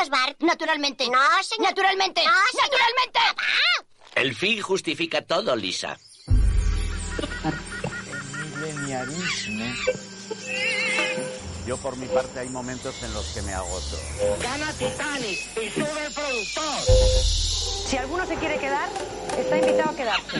los medios, Bart. Naturalmente. No, señor. Naturalmente. No, señor. Naturalmente. El fin justifica todo, Lisa. Yo por mi parte hay momentos en los que me agoto. Gana Titanic y sube el productor. Si alguno se quiere quedar, está invitado a quedarse.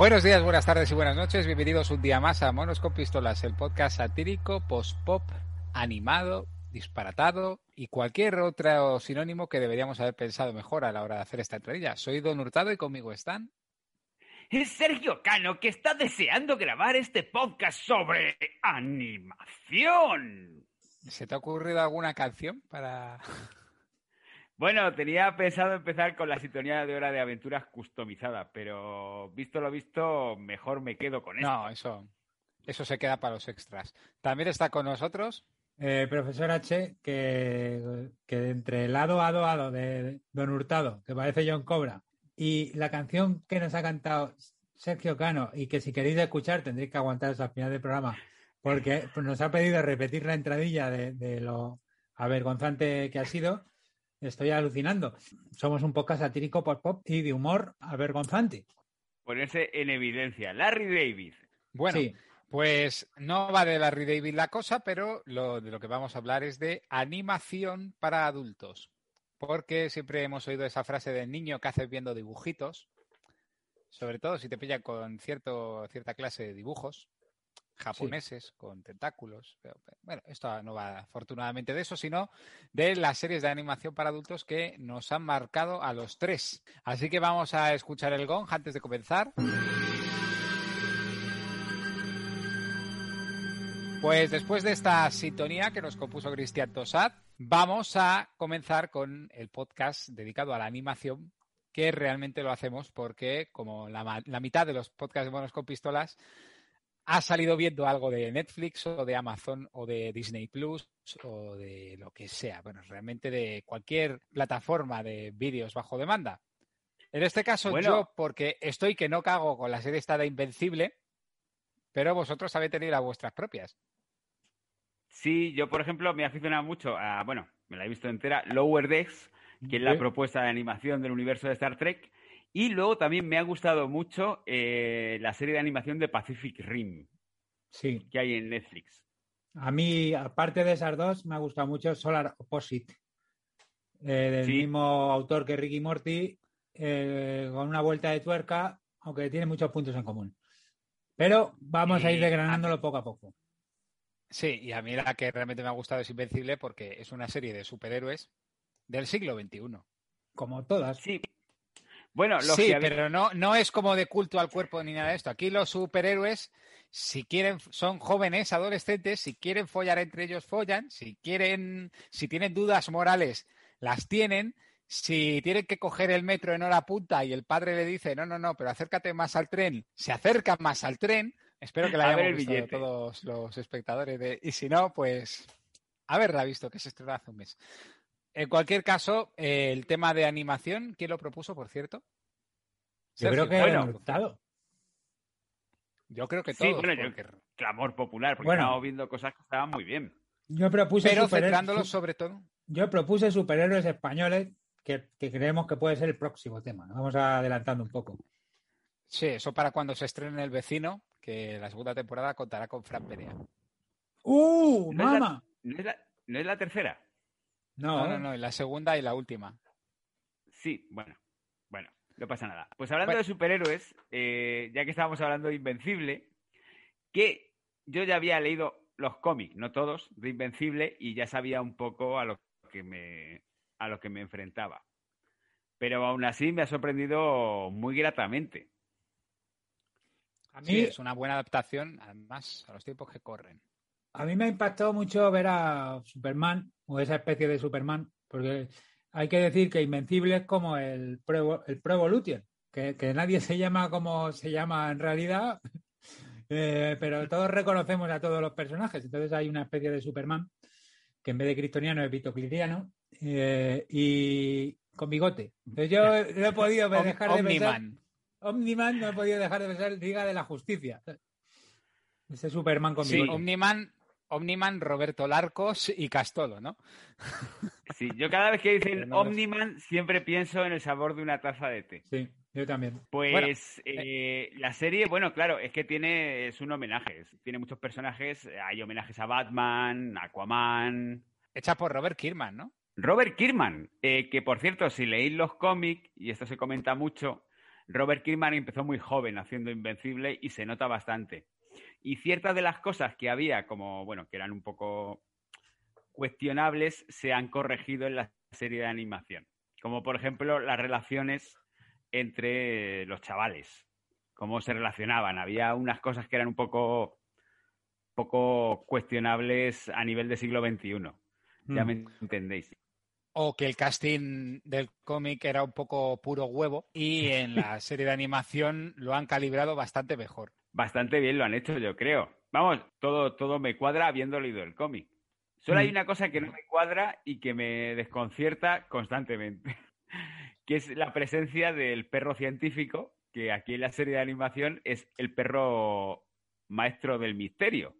Buenos días, buenas tardes y buenas noches. Bienvenidos un día más a Monos con Pistolas, el podcast satírico, post-pop, animado, disparatado y cualquier otro sinónimo que deberíamos haber pensado mejor a la hora de hacer esta entrevista. Soy Don Hurtado y conmigo están. Es Sergio Cano que está deseando grabar este podcast sobre animación. ¿Se te ha ocurrido alguna canción para.? Bueno, tenía pensado empezar con la sintonía de Hora de Aventuras customizada, pero visto lo visto, mejor me quedo con esto. No, eso, eso se queda para los extras. También está con nosotros. Eh, profesor H, que, que entre el lado ado ado de Don Hurtado, que parece John Cobra, y la canción que nos ha cantado Sergio Cano, y que si queréis escuchar tendréis que aguantaros al final del programa, porque nos ha pedido repetir la entradilla de, de lo avergonzante que ha sido. Estoy alucinando. Somos un podcast satírico pop pop y de humor avergonzante. Ponerse en evidencia. Larry David. Bueno, Sí. pues no va de Larry David la cosa, pero lo, de lo que vamos a hablar es de animación para adultos. Porque siempre hemos oído esa frase del niño que haces viendo dibujitos, sobre todo si te pillan con cierto, cierta clase de dibujos japoneses con tentáculos. Bueno, esto no va afortunadamente de eso, sino de las series de animación para adultos que nos han marcado a los tres. Así que vamos a escuchar el gong antes de comenzar. Pues después de esta sintonía que nos compuso Cristian Tosat, vamos a comenzar con el podcast dedicado a la animación, que realmente lo hacemos porque, como la, la mitad de los podcasts de Monos con Pistolas, ha salido viendo algo de Netflix o de Amazon o de Disney Plus o de lo que sea, bueno, realmente de cualquier plataforma de vídeos bajo demanda. En este caso, Bueno. yo, porque estoy que no cago con la serie esta de Invencible, pero vosotros habéis tenido las vuestras propias. Sí, yo, por ejemplo, me he aficionado mucho a, bueno, me la he visto entera, Lower Decks, que es la propuesta de animación del universo de Star Trek. Y luego también me ha gustado mucho eh, la serie de animación de Pacific Rim Sí. que hay en Netflix. A mí, aparte de esas dos, me ha gustado mucho Solar Opposite, eh, del Sí. mismo autor que Ricky Morty, eh, con una vuelta de tuerca, aunque tiene muchos puntos en común. Pero vamos a ir desgranándolo poco a poco. Sí, y a mí la que realmente me ha gustado es Invencible porque es una serie de superhéroes del siglo XXI. Como todas. Sí. Bueno, los Sí, pero no, no es como de culto al cuerpo ni nada de esto. Aquí los superhéroes, si quieren, son jóvenes, adolescentes, si quieren follar entre ellos, follan, si quieren, si tienen dudas morales, las tienen. Si tienen que coger el metro en hora punta y el padre le dice, no, no, no, pero acércate más al tren, se acercan más al tren. Espero que la el visto billete. todos los espectadores. De... Y si no, pues haberla visto, que se estrenó hace un mes. En cualquier caso, eh, el tema de animación, ¿quién lo propuso, por cierto? Yo Sergio, creo que bueno. Hurtado. Yo creo que Sí, todos. bueno, yo- clamor popular, porque Bueno. estábamos viendo cosas que estaban muy bien. Yo propuse, Pero centrándolos sobre todo. yo propuse superhéroes españoles que, que creemos que puede ser el próximo tema. Vamos adelantando un poco. Sí, eso para cuando se estrene El Vecino, que la segunda temporada contará con Fran Perea. ¡Uh, ¿No es la- mamá! ¿No es la, no es la tercera? No, No, no, y la segunda y la última. Sí, bueno, bueno, no pasa nada. Pues hablando Bueno. de superhéroes, eh, ya que estábamos hablando de Invencible, que yo ya había leído los cómics, no todos, de Invencible, y ya sabía un poco a lo que me a los que me enfrentaba. Pero aún así me ha sorprendido muy gratamente. A mí, Sí, es una buena adaptación, además, a los tiempos que corren. A mí me ha impactado mucho ver a Superman o esa especie de Superman, porque hay que decir que Invencible es como el Pro, el Pro Evolution, que, que nadie se llama como se llama en realidad, eh, pero todos reconocemos a todos los personajes. Entonces hay una especie de Superman que en vez de criptoniano es vitocliriano eh, y con bigote. Entonces yo no he podido dejar de pensar... Omniman. Omniman no he podido dejar de pensar Liga de la Justicia. Ese Superman con Sí, bigote. Omniman, Omniman, Roberto Larcos y Castolo, ¿no? Sí, yo cada vez que dicen no es- Omniman siempre pienso en el sabor de una taza de té. Sí, yo también. Pues Bueno, eh, la serie, bueno, claro, es que tiene, es un homenaje, tiene muchos personajes, hay homenajes a Batman, Aquaman, Hecha por Robert Kirkman, ¿no? Robert Kirkman, eh, que por cierto, si leéis los cómics, y esto se comenta mucho, Robert Kirkman empezó muy joven haciendo Invencible y se nota bastante. Y ciertas de las cosas que había, como, bueno, que eran un poco cuestionables, se han corregido en la serie de animación. Como por ejemplo las relaciones entre los chavales, cómo se relacionaban. Había unas cosas que eran un poco, poco cuestionables a nivel de siglo XXI. Ya Mm. me entendéis. O que el casting del cómic era un poco puro huevo y en la serie de animación lo han calibrado bastante mejor. Bastante bien lo han hecho, yo creo. Vamos, todo, todo me cuadra habiendo leído el cómic. Solo hay Mm. una cosa que no me cuadra y que me desconcierta constantemente, que es la presencia del perro científico, que aquí en la serie de animación es el perro maestro del misterio,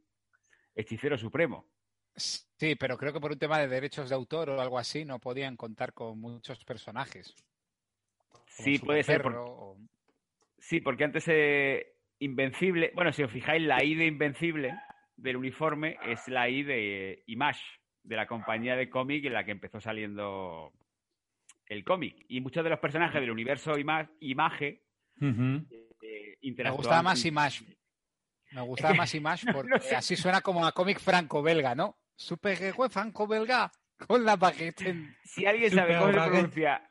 hechicero supremo. Sí, pero creo que por un tema de derechos de autor o algo así no podían contar con muchos personajes. Sí, puede ser. Por- o- Sí, porque antes eh, Invencible, bueno, si os fijáis, la I de Invencible del uniforme es la I de Image, de la compañía de cómic en la que empezó saliendo el cómic. Y muchos de los personajes del universo Ima- Image Ujú. eh, Me interactuaban gustaba más Image. Me gustaba más Image porque sé. así suena como a cómic franco-belga, ¿no? Superhéroe franco-belga con la baguette. en- Si alguien sabe cómo se pronuncia,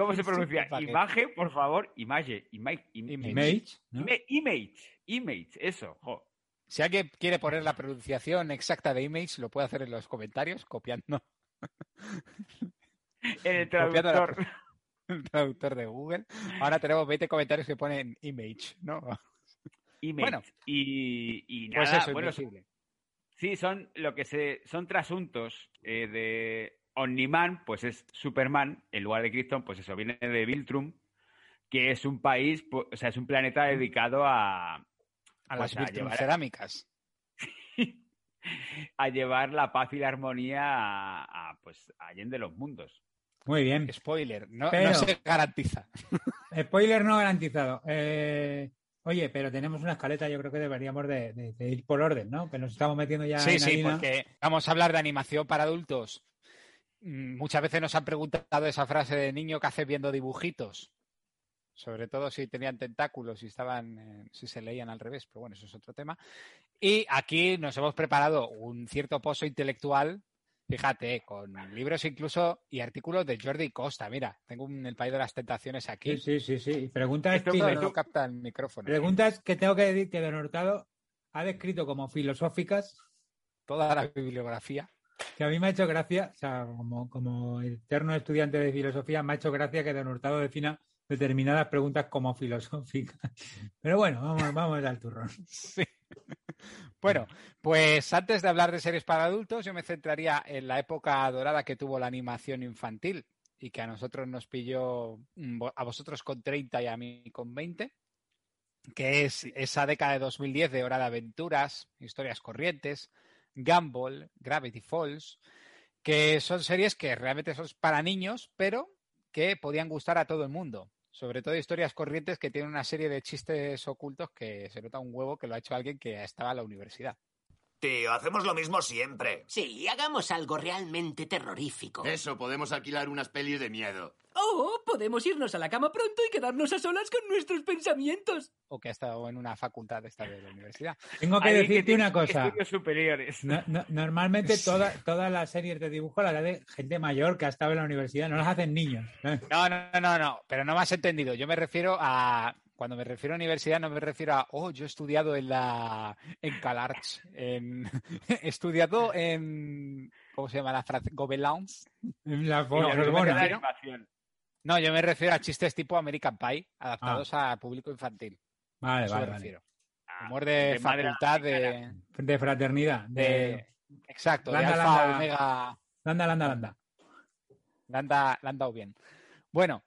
cómo se pronuncia Superbaguette. Image, por favor, Image, Image, im- Image. Image, Image, Image, eso, jo. Si alguien quiere poner la pronunciación exacta de Image, lo puede hacer en los comentarios copiando En el traductor. el traductor de Google. Ahora tenemos 20 comentarios que ponen Image, ¿no? Image. Bueno. y, y Pues nada, eso, bueno. Sí, son lo que se son trasuntos eh, de Omniman, pues es Superman, en lugar de Krypton, pues eso viene de Viltrum, que es un país, pu- o sea, es un planeta dedicado a A pues, las a llevar, cerámicas. a llevar la paz y la armonía a, a, pues allende los mundos. Muy bien. Spoiler, no, Pero- no se garantiza. Spoiler no garantizado. Eh, oye, pero tenemos una escaleta, yo creo que deberíamos de, de- de ir por orden, ¿no? Que nos estamos metiendo ya Sí, en sí, harina. porque vamos a hablar de animación para adultos. Mm, Muchas veces nos han preguntado esa frase de niño que hace viendo dibujitos. Sobre todo si tenían tentáculos y estaban, eh, si se leían al revés, pero bueno, eso es otro tema. Y aquí nos hemos preparado un cierto pozo intelectual, fíjate, con libros incluso y artículos de Jordi Costa. Mira, tengo un El País de las Tentaciones aquí. Sí, sí, sí, sí. Preguntas, no capta el micrófono. preguntas que tengo que decir que Don Hurtado ha descrito como filosóficas, Toda la bibliografía. Que a mí me ha hecho gracia, o sea, como, como eterno estudiante de filosofía, me ha hecho gracia que Don Hurtado defina determinadas preguntas como filosóficas. Pero bueno, vamos, vamos al turrón. Sí. Bueno, pues antes de hablar de series para adultos, yo me centraría en la época dorada que tuvo la animación infantil y que a nosotros nos pilló, mm, a vosotros con 30 y a mí con 20, que es esa década de 2010 de Hora de Aventuras, Historias Corrientes, Gumball, Gravity Falls, que son series que realmente son para niños, pero que podían gustar a todo el mundo. Sobre todo historias corrientes que tienen una serie de chistes ocultos que se nota un huevo que lo ha hecho alguien que estaba en la universidad. Tío, hacemos lo mismo siempre. Sí, hagamos algo realmente terrorífico. Eso, podemos alquilar unas pelis de miedo. Oh, podemos irnos a la cama pronto y quedarnos a solas con nuestros pensamientos. O que ha estado en una facultad esta de la universidad. Tengo que decirte una cosa. Estudios superiores. No- no- normalmente toda- todas las series de dibujo las de gente mayor que ha estado en la universidad, no las hacen niños. ¿eh? No, no, no, no, pero no me has entendido. Yo me refiero a. Cuando me refiero a universidad, no me refiero a. Oh, yo he estudiado en la. En CalArts. En, he estudiado en. ¿Cómo se llama la frase? Gobelins. La No, Bo- yo me Sorbona. refiero- Animación. No, yo me refiero a chistes tipo American Pie, adaptados a público infantil. Vale, Eso vale, me vale. refiero. Ah, Humor de, de madre facultad de, De fraternidad. De... de- Exacto, Landa, de alfa, landa. omega. Landa, landa, landa. Le han, da- le han dado bien. Bueno,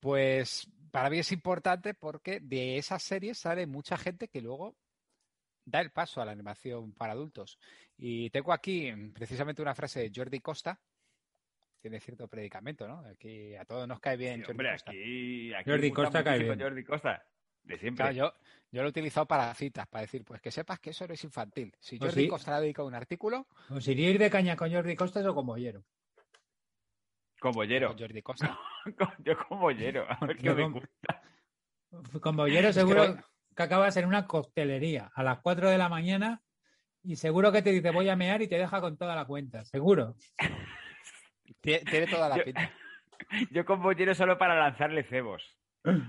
pues para mí es importante porque de esas series sale mucha gente que luego da el paso a la animación para adultos. Y tengo aquí mm, precisamente una frase de Jordi Costa. Tiene cierto predicamento, ¿no? Aquí a todos nos cae bien Sí, Jordi hombre, Costa. aquí, aquí Jordi Costa cae bien. Jordi Costa, de siempre. Claro, yo, yo lo he utilizado para citas, para decir, pues que sepas que eso no es infantil. Si Jordi sí. Costa le ha dedicado un artículo, ¿Os iría ir de caña con Jordi Costas o con Bollero? Con bollero. con Jordi Costa. Yo con bollero. A ver qué me con- gusta. Con Bollero que seguro voy- que acabas en una coctelería a las 4 de la mañana y seguro que te dice voy a mear y te deja con toda la cuenta. Seguro. Tie- Tiene toda la Yo- pinta. Yo con bollero solo para lanzarle cebos.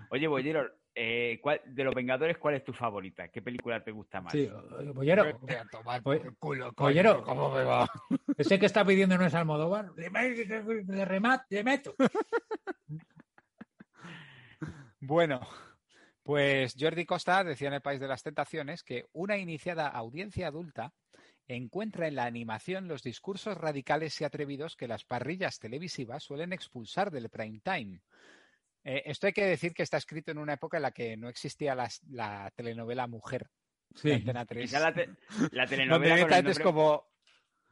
Oye, bollero, eh, ¿cuál- de los Vengadores, ¿cuál es tu favorita? ¿Qué película te gusta más? Sí, Bollero. Vete a tomar culo, coño, Bollero. ¿cómo me va? Ese que está pidiendo no es Almodóvar. Le, le, le remat- le meto. Bueno, pues Jordi Costa decía en El País de las Tentaciones que una iniciada audiencia adulta encuentra en la animación los discursos radicales y atrevidos que las parrillas televisivas suelen expulsar del prime time. Eh, esto hay que decir que está escrito en una época en la que no existía la, telenovela Mujer de Sí. Antena 3. Quizá la, te- la donde telenovela el directamente es nombre- como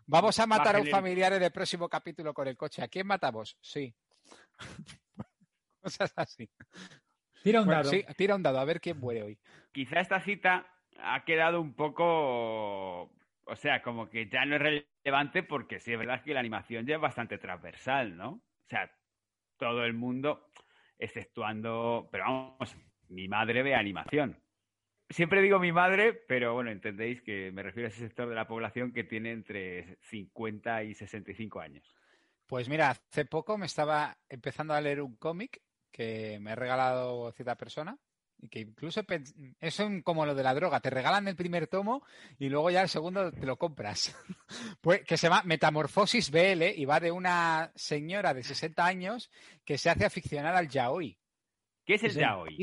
vamos a matar a un familiar en el próximo capítulo con el coche. ¿A quién matamos? Sí. Cosas así. Tira un Bueno, dado. sí, tira un dado, a ver quién muere hoy. Quizá esta cita ha quedado un poco, o sea, como que ya no es relevante porque sí es verdad que la animación ya es bastante transversal, ¿no? O sea, todo el mundo, exceptuando, pero vamos, mi madre ve animación. Siempre digo mi madre, pero bueno, entendéis que me refiero a ese sector de la población que tiene entre 50 y 65 años. Pues mira, hace poco me estaba empezando a leer un cómic que me ha regalado cierta persona y que incluso es como lo de la droga, te regalan el primer tomo y luego ya el segundo te lo compras. pues, que se llama Metamorfosis BL y va de una señora de 60 años que se hace aficionar al yaoi. ¿Qué es el yaoi?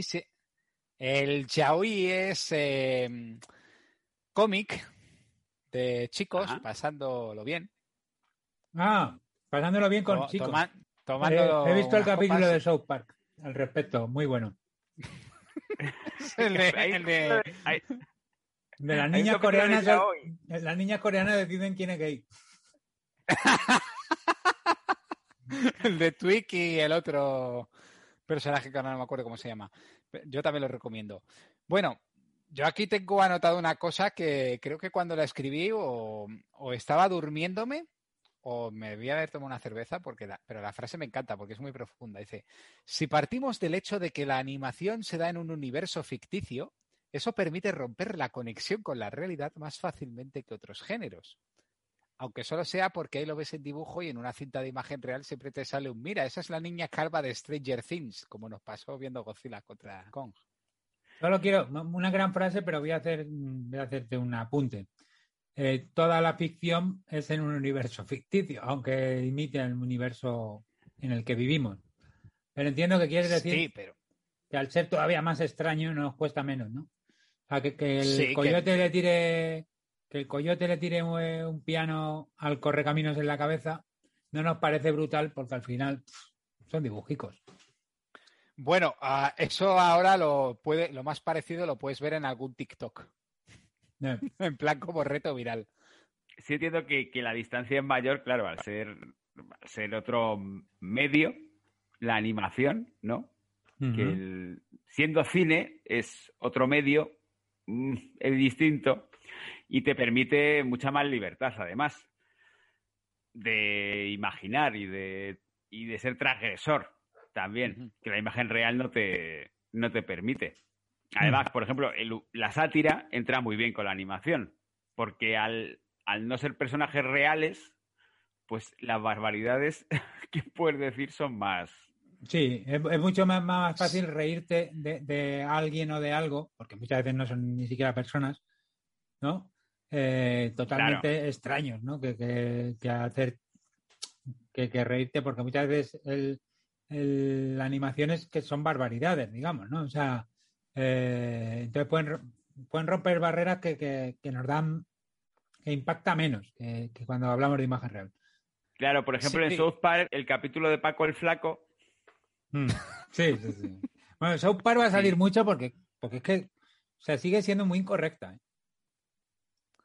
El yaoi es eh, cómic de chicos Ajá. pasándolo bien. Ah, pasándolo bien con to- chicos. toma- tomando Eh, he visto el capítulo copas. de South Park al respecto. Muy bueno. el de, el de- De. Las niñas coreanas deciden quién es gay. el de Twig y el otro personaje que ahora no me acuerdo cómo se llama. Yo también lo recomiendo. Bueno, yo aquí tengo anotado una cosa que creo que cuando la escribí o, o estaba durmiéndome o me debía haber tomado una cerveza, porque la- pero la frase me encanta porque es muy profunda. Dice, si partimos del hecho de que la animación se da en un universo ficticio, eso permite romper la conexión con la realidad más fácilmente que otros géneros. Aunque solo sea porque ahí lo ves en dibujo y en una cinta de imagen real siempre te sale un mira, esa es la niña calva de Stranger Things, como nos pasó viendo Godzilla contra Kong. Solo quiero una gran frase, pero voy a hacer voy a hacerte un apunte. Eh, toda la ficción es en un universo ficticio, aunque imite el universo en el que vivimos. Pero entiendo que quieres decir Sí, pero que al ser todavía más extraño nos cuesta menos, ¿no? O sea, que, que el Sí, que- coyote le tire que el coyote le tire un, piano al correcaminos en la cabeza no nos parece brutal porque al final pff, son dibujicos. bueno, ah, eso ahora lo puede, lo más parecido lo puedes ver en algún TikTok, en plan como reto viral. sí entiendo que, que la distancia es mayor, claro, al ser, al ser otro medio, la animación, ¿no? Que el- siendo cine es otro medio, mm, es distinto. Y te permite mucha más libertad, además, de imaginar y de, y de ser transgresor también, que la imagen real no te, no te permite. Además, por ejemplo, el- la sátira entra muy bien con la animación, porque al, al no ser personajes reales, pues las barbaridades que puedes decir son más... Sí, es, es mucho más, más fácil reírte de, de alguien o de algo, porque muchas veces no son ni siquiera personas, ¿no? Eh, totalmente extraños, ¿no? Que, que- que hacer que, que reírte, porque muchas veces el, el- la animación es que son barbaridades, digamos, ¿no? O sea, eh, entonces pueden, pueden romper barreras que, que- que nos dan, que impacta menos que, que cuando hablamos de imagen real. Claro, por ejemplo, Sí. en South Park, el capítulo de Paco el Flaco, Sí, sí, sí. Bueno, South Park va a salir mucho porque, porque es que o sea, sigue siendo muy incorrecta. ¿eh?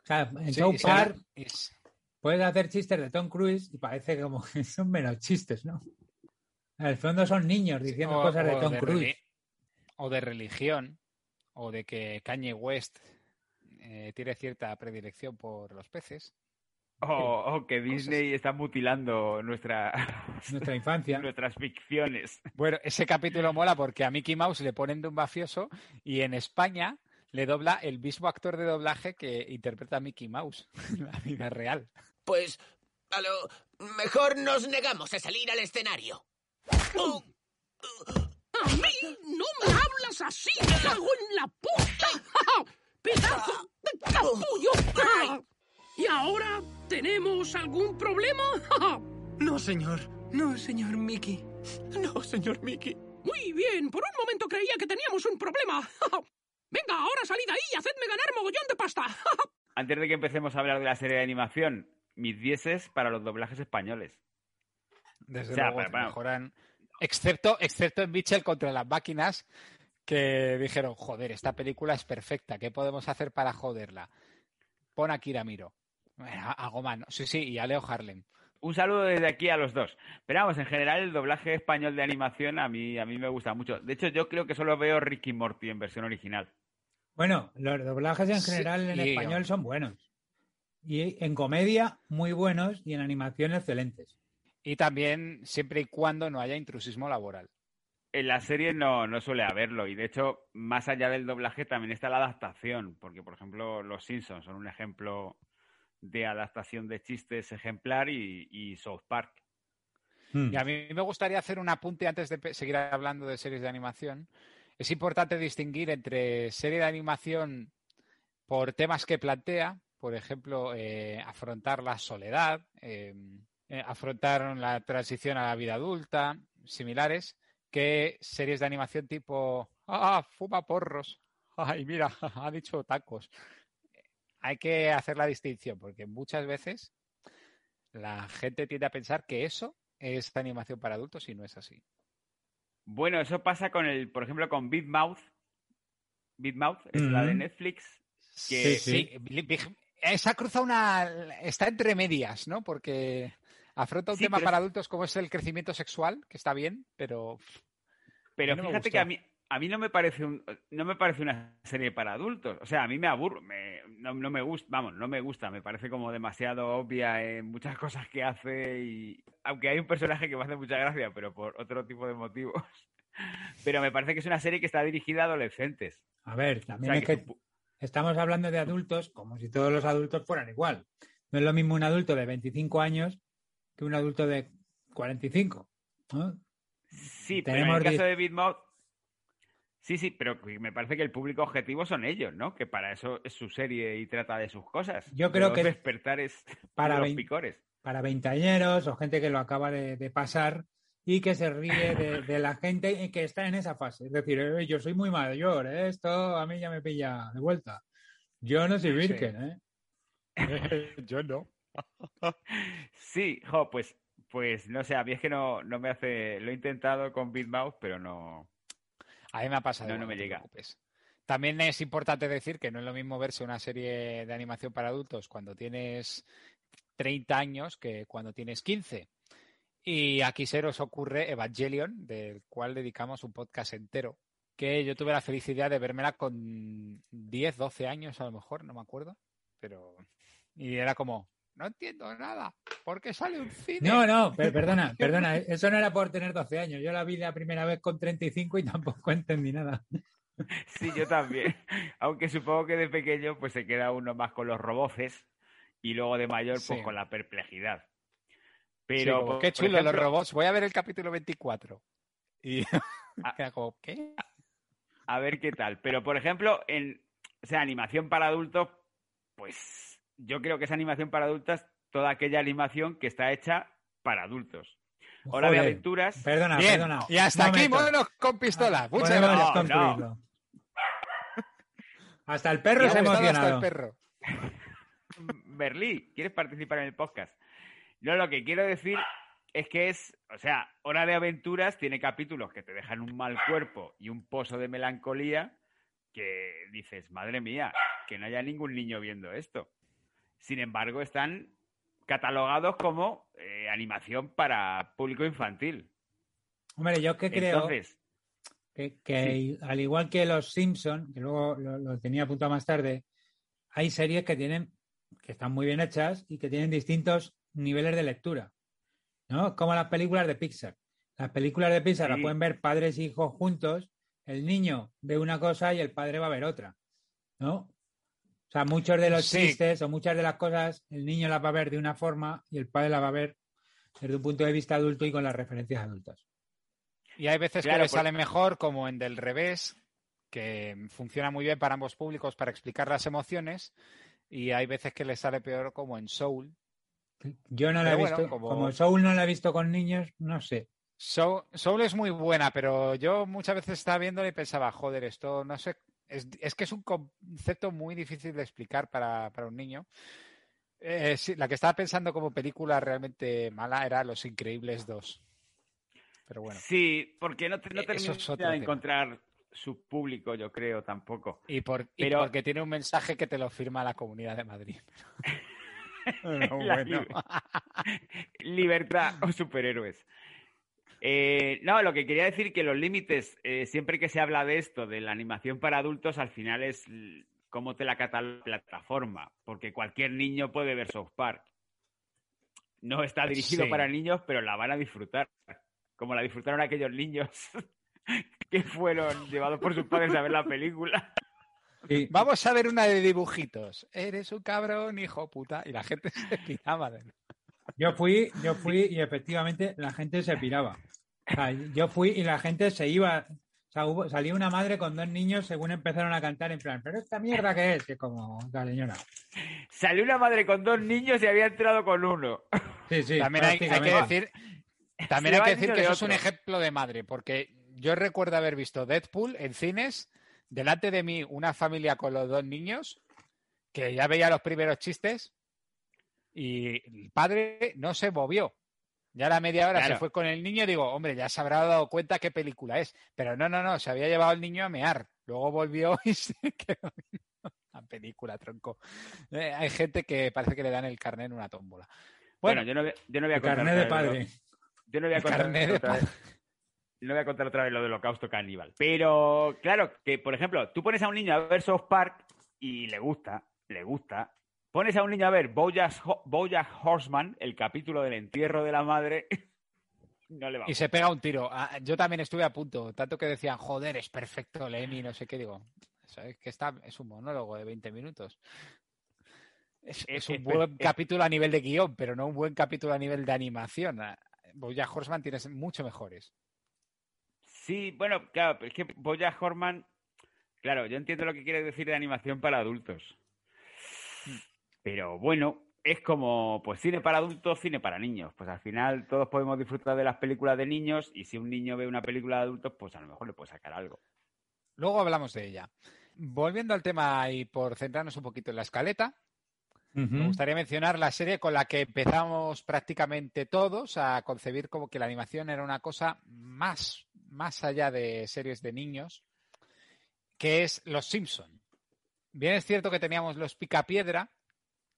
O sea, en Sí, South Park es- puedes hacer chistes de Tom Cruise y parece como que son menos chistes, ¿no? En el fondo son niños diciendo o- cosas de Tom Cruise. reli- o de religión, o de que Kanye West eh, tiene cierta predilección por los peces. o, o que Disney está mutilando nuestra, Nuestra infancia. nuestras ficciones. Bueno, ese capítulo mola porque a Mickey Mouse le ponen de un mafioso y en España le dobla el mismo actor de doblaje que interpreta a Mickey Mouse en la vida real. Pues a lo mejor nos negamos a salir al escenario. Oh, ¡A mí no me hablas así! ¡Me cago en la puta! ¡Pedazo de capullo! ¿Y ahora tenemos algún problema? No, señor. No, señor Mickey. No, señor Mickey. Muy bien, por un momento creía que teníamos un problema. Venga, ahora salid ahí y hacedme ganar mogollón de pasta. Antes de que empecemos a hablar de la serie de animación, mis dieces para los doblajes españoles. Desde O sea, luego para- mejoran. Excepto, excepto en Mitchell contra las máquinas, que dijeron, joder, esta película es perfecta, ¿qué podemos hacer para joderla? Pon a Kiramiro. Bueno, Hago mano. Sí, sí, y a Leo Harlem. Un saludo desde aquí a los dos. Pero vamos, en general el doblaje español de animación a mí, a mí me gusta mucho. De hecho, yo creo que solo veo Ricky Morty en versión original. Bueno, los doblajes en Sí, general en español son buenos. Y en comedia, muy buenos y en animación, excelentes. Y también siempre y cuando no haya intrusismo laboral. En la serie no, no suele haberlo. Y de hecho, más allá del doblaje también está la adaptación. Porque, por ejemplo, Los Simpsons son un ejemplo de adaptación de chistes ejemplar y, y South Park. Hmm. Y a mí me gustaría hacer un apunte antes de seguir hablando de series de animación. Es importante distinguir entre serie de animación por temas que plantea, por ejemplo, eh, afrontar la soledad, eh, eh, afrontar la transición a la vida adulta, similares, que series de animación tipo, ah, fuma porros, ay, mira, ha dicho tacos. Hay que hacer la distinción, porque muchas veces la gente tiende a pensar que eso es animación para adultos y no es así. Bueno, eso pasa con el, por ejemplo, con Big Mouth. Big Mouth es la de. Netflix. Que Sí, Big- cruza una. Está entre medias, ¿no? Porque afronta un Sí, tema para es- adultos como es el crecimiento sexual, que está bien, pero. Pero no fíjate que a mí, a mí no me parece un, no me parece una serie para adultos. O sea, a mí me aburro, me- no, no me gusta, vamos, no me gusta, me parece como demasiado obvia en muchas cosas que hace y aunque hay un personaje que me hace mucha gracia, pero por otro tipo de motivos. Pero me parece que es una serie que está dirigida a adolescentes. A ver, O también sea, es que estamos hablando de adultos como si todos los adultos fueran igual. No es lo mismo un adulto de 25 años que un adulto de 45. ¿no? Sí, pero en Tenemos el caso de Big Mouth, sí, sí, pero me parece que el público objetivo son ellos, ¿no? Que para eso es su serie y trata de sus cosas. Yo creo que- despertares para de los picores. Para veintañeros o gente que lo acaba de, de pasar y que se ríe de, de la gente que está en esa fase. Es decir, "Eh, yo soy muy mayor, ¿eh? esto a mí ya me pilla de vuelta. Yo no soy Sí. virgen, ¿eh? Yo no. Sí, jo, pues, pues no sé, a mí es que no, no me hace. Lo he intentado con Big Mouth, pero no. A mí me ha pasado. No, igual, no me llega. También es importante decir que no es lo mismo verse una serie de animación para adultos cuando tienes 30 años que cuando tienes 15. Y aquí se nos ocurre Evangelion, del cual dedicamos un podcast entero, que yo tuve la felicidad de vérmela con 10, 12 años a lo mejor, no me acuerdo. pero... Y era como, no entiendo nada, ¿por qué sale un cine? No, no, per- perdona, perdona, eso no era por tener 12 años. Yo la vi la primera vez con 35 y tampoco entendí nada. Sí, yo también. Aunque supongo que de pequeño pues se queda uno más con los roboces y luego de mayor pues Sí. con la perplejidad. Pero por- qué chulo los ejemplo- robots. Voy a ver el capítulo 24. Y queda como, ¿qué? A ver qué tal. Pero, por ejemplo, en o sea, animación para adultos, pues yo creo que es animación para adultos toda aquella animación que está hecha para adultos. Hora de aventuras. Perdona, Bien, perdona. y hasta Un aquí, monos con pistola. Muchas gracias. desconstruirlo. Hasta el perro se ha hasta emocionado. el perro. Berlí, ¿quieres participar en el podcast? No, lo que quiero decir es que es, o sea, Hora de Aventuras tiene capítulos que te dejan un mal cuerpo y un pozo de melancolía que dices, madre mía, que no haya ningún niño viendo esto. Sin embargo, están catalogados como eh, animación para público infantil. Hombre, yo que creo Entonces, que, que al igual que los Simpson, que luego lo, lo tenía apuntado más tarde, hay series que tienen, que están muy bien hechas y que tienen distintos niveles de lectura. ¿No? Como las películas de Pixar. Las películas de Pixar las pueden ver padres e hijos juntos, el niño ve una cosa y el padre va a ver otra. ¿No? O sea, muchos de los Sí. chistes o muchas de las cosas, el niño las va a ver de una forma y el padre las va a ver desde un punto de vista adulto y con las referencias adultas. Y hay veces Claro, que le por- sale mejor, como en Del Revés, que funciona muy bien para ambos públicos para explicar las emociones. Y hay veces que le sale peor, como en Soul. Yo no la he bueno, visto, como- como... Soul no la he visto con niños, no sé. Soul, Soul es muy buena, pero yo muchas veces estaba viéndola y pensaba, joder, esto no sé. Es, es que es un concepto muy difícil de explicar para, para un niño. Eh, sí, la que estaba pensando como película realmente mala era Los Increíbles 2. Pero bueno. sí, porque no, te- no eso es de tema. encontrar su público, yo creo, tampoco. Y, por, y Pero- porque tiene un mensaje que te lo firma la Comunidad de Madrid. Bueno. Libertad o superhéroes. Eh, no, lo que quería decir que los límites, eh, siempre que se habla de esto, de la animación para adultos, al final es cómo te la cataloga la plataforma, porque cualquier niño puede ver South Park. No está dirigido Sí. para niños, pero la van a disfrutar, como la disfrutaron aquellos niños que fueron llevados por sus padres a ver la película. Vamos a ver una de dibujitos. Eres un cabrón, hijo puta. Y la gente se piraba de Yo fui, yo fui y efectivamente la gente se piraba. O sea, yo fui y la gente se iba. O sea, hubo- salía una madre con dos niños según empezaron a cantar en plan, pero esta mierda que es, que como la señora. Salió una madre con dos niños y había entrado con uno. Sí, sí. también hay, hay que decir, también hay que decir que eso es un ejemplo de madre, porque yo recuerdo haber visto Deadpool en cines, delante de mí una familia con los dos niños, que ya veía los primeros chistes, y el padre no se movió. Ya a la media hora Claro. se fue con el niño y digo, hombre, ya se habrá dado cuenta qué película es. Pero no, no, no, se había llevado el niño a mear. Luego volvió y se quedó la película, tronco. Eh, hay gente que parece que le dan el carnet en una tómbola. Bueno, Bueno, yo no, voy- yo no voy a El contar carnet de padre. Yo no voy a El contar carnet de otra vez. No voy a contar otra vez lo del holocausto caníbal. Pero, claro, que por ejemplo, tú pones a un niño a ver South Park y le gusta, le gusta. Pones a un niño a ver Bojack, Ho- Bojack Horseman, el capítulo del entierro de la madre, no le va a Y se pega un tiro. Ah, Yo también estuve a punto, tanto que decían, joder, es perfecto Lemmy, no sé qué, digo. ¿Sabes? Que está, es un monólogo de 20 minutos. Es, Es- es un es- buen es- capítulo a nivel de guion, pero no un buen capítulo a nivel de animación. Ah, Bojack Horseman tienes mucho mejores. Sí, bueno, claro, es que Bojack Horseman, claro, yo entiendo lo que quiere decir de animación para adultos. Pero bueno, es como, pues cine para adultos, cine para niños. Pues al final todos podemos disfrutar de las películas de niños y si un niño ve una película de adultos, pues a lo mejor le puede sacar algo. Luego hablamos de ella. Volviendo al tema y por centrarnos un poquito en la escaleta, me Ujú. gustaría mencionar la serie con la que empezamos prácticamente todos a concebir como que la animación era una cosa más, más allá de series de niños, que es Los Simpson. Bien es cierto que teníamos Los Picapiedra,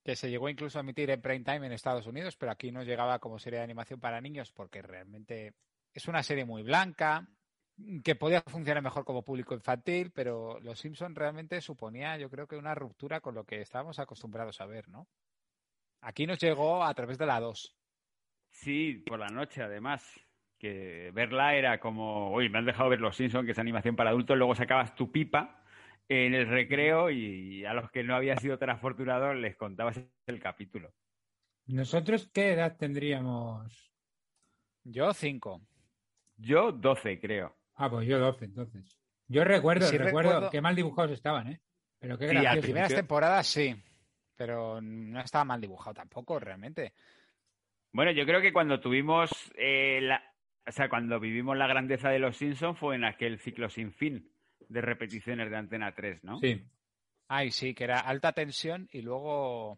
que se llegó incluso a emitir en prime time en Estados Unidos, pero aquí no llegaba como serie de animación para niños porque realmente es una serie muy blanca, que podía funcionar mejor como público infantil, pero Los Simpson realmente suponía, yo creo que una ruptura con lo que estábamos acostumbrados a ver, ¿no? Aquí nos llegó a través de la 2. Sí, por la noche además. Que verla era como, uy, me han dejado ver Los Simpson, que es animación para adultos, luego sacabas tu pipa en el recreo y a los que no había sido tan afortunados les contabas el capítulo. ¿Nosotros qué edad tendríamos? Yo 5. Yo 12, creo. Ah, pues yo 12, entonces. Yo recuerdo, Sí, recuerdo, recuerdo- qué mal dibujados estaban, ¿eh? Pero qué Sí, las gracioso. primeras temporadas sí, pero no estaba mal dibujado tampoco, realmente. Bueno, yo creo que cuando tuvimos eh, la, o sea, cuando vivimos la grandeza de los Simpsons fue en aquel ciclo sin fin de repeticiones de Antena 3, ¿no? Sí. Ay, sí, que era alta tensión y luego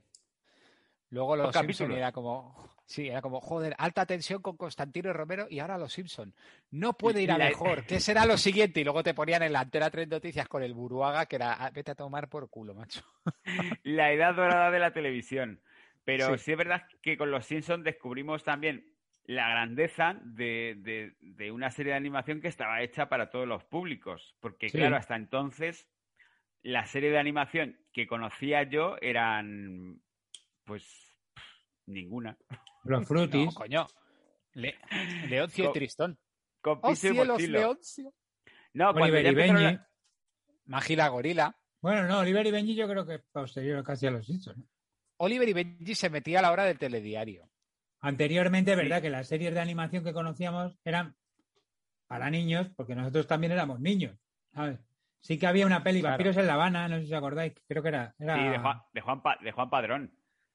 luego Dos los Simpson era como sí, era como joder, alta tensión con Constantino y Romero y ahora los Simpson. No puede ir a mejor. ¿Qué será lo siguiente? Y luego te ponían en la Antena 3 noticias con el Buruaga que era "Ah, vete a tomar por culo, macho. La edad dorada de la televisión. Pero Sí. sí, es verdad que con los Simpsons descubrimos también la grandeza de, de- de una serie de animación que estaba hecha para todos los públicos. Porque, Sí. claro, hasta entonces la serie de animación que conocía yo eran, pues, ninguna. Los frutis. No, coño. Le- Leoncio y Tristón. Con ¡Oh, y. Leoncio! No, Oliver y Benji. la- Magila Gorila. Bueno, no, Oliver y Benji yo creo que es posterior casi a los Simpsons. Oliver y Benji se metía a la hora del telediario. Anteriormente, Sí. verdad que las series de animación que conocíamos eran para niños, porque nosotros también éramos niños, ¿sabes? Sí que había una peli, Claro. Vampiros en La Habana, no sé si os acordáis, creo que era, era, Sí, de Juan, de Juan, Pa- de Juan Padrón.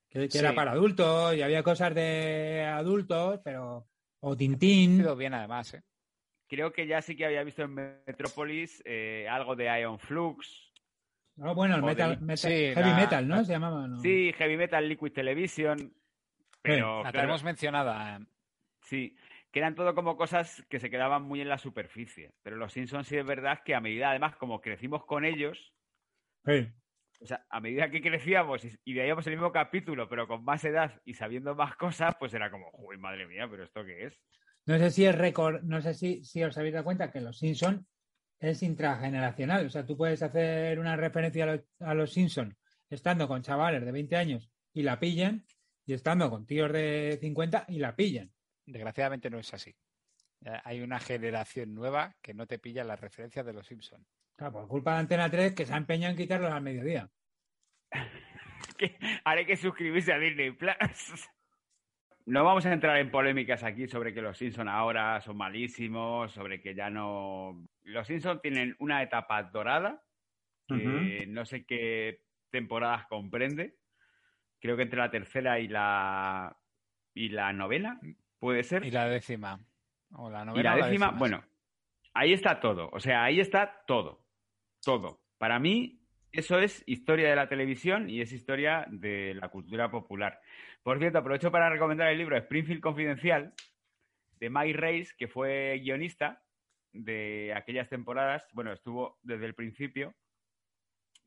que, que Sí. era para adultos y había cosas de adultos, pero... O Tintín. Ido bien además, ¿eh? Creo que ya sí que había visto en Metrópolis eh, algo de Ion Flux. No, bueno, el de metal- Sí, Heavy la- Metal, ¿no? Se llamaba, ¿no? Sí, Heavy Metal Liquid Television. Pero, La claro, tenemos mencionada. eh. sí, que eran todo como cosas que se quedaban muy en la superficie. Pero los Simpsons sí es verdad que a medida, además, como crecimos con ellos, Sí. o sea, a medida que crecíamos y, y veíamos el mismo capítulo, pero con más edad y sabiendo más cosas, pues era como, uy, madre mía, pero ¿esto qué es? No sé si es récord, no sé si, si os habéis dado cuenta que los Simpson es intrageneracional. O sea, tú puedes hacer una referencia a los, a los Simpson estando con chavales de 20 años y la pillan, y estando con tíos de 50 y la pillan. Desgraciadamente no es así. Hay una generación nueva que no te pilla las referencias de los Simpsons. Claro, por culpa de Antena 3 que se ha empeñado en quitarlos al mediodía. ahora hay que suscribirse a Disney Plus. No vamos a entrar en polémicas aquí sobre que los Simpson ahora son malísimos, sobre que ya no. Los Simpson tienen una etapa dorada que no sé qué temporadas comprende. Creo que entre la tercera y la y la novena puede ser. Y la décima. O la Y novena. la o décima, bueno, ahí está todo. O sea, ahí está todo. Todo. Para mí, eso es historia de la televisión y es historia de la cultura popular. Por cierto, aprovecho para recomendar el libro Springfield Confidencial de Mike Reis, que fue guionista de aquellas temporadas. Bueno, estuvo desde el principio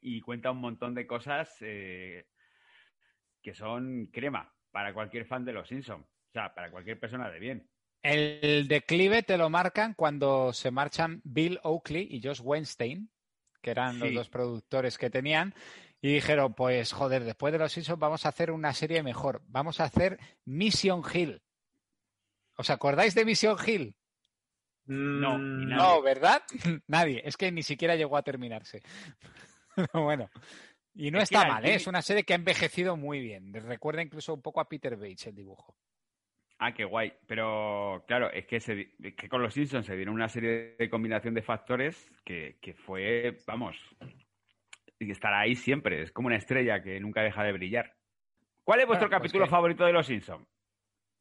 y cuenta un montón de cosas eh, que son crema para cualquier fan de los Simpsons. O sea, para cualquier persona de bien. El declive te lo marcan cuando se marchan Bill Oakley y Josh Weinstein, que eran los dos productores que tenían, y dijeron, pues joder, después de los Simpsons vamos a hacer una serie mejor. Vamos a hacer Mission Hill. ¿Os acordáis de Mission Hill? No, ni nadie. No, ¿verdad? Nadie. Es que ni siquiera llegó a terminarse. Pero bueno. Y no Es está mal, ¿eh? es una serie que ha envejecido muy bien. Recuerda incluso un poco a Peter Bates el dibujo. Ah, qué guay. Pero claro, es que, se- es que con los Simpsons se dieron una serie de combinación de factores que, que fue, vamos, y estará ahí siempre. Es como una estrella que nunca deja de brillar. ¿Cuál es vuestro Bueno, pues capítulo que- favorito de los Simpsons?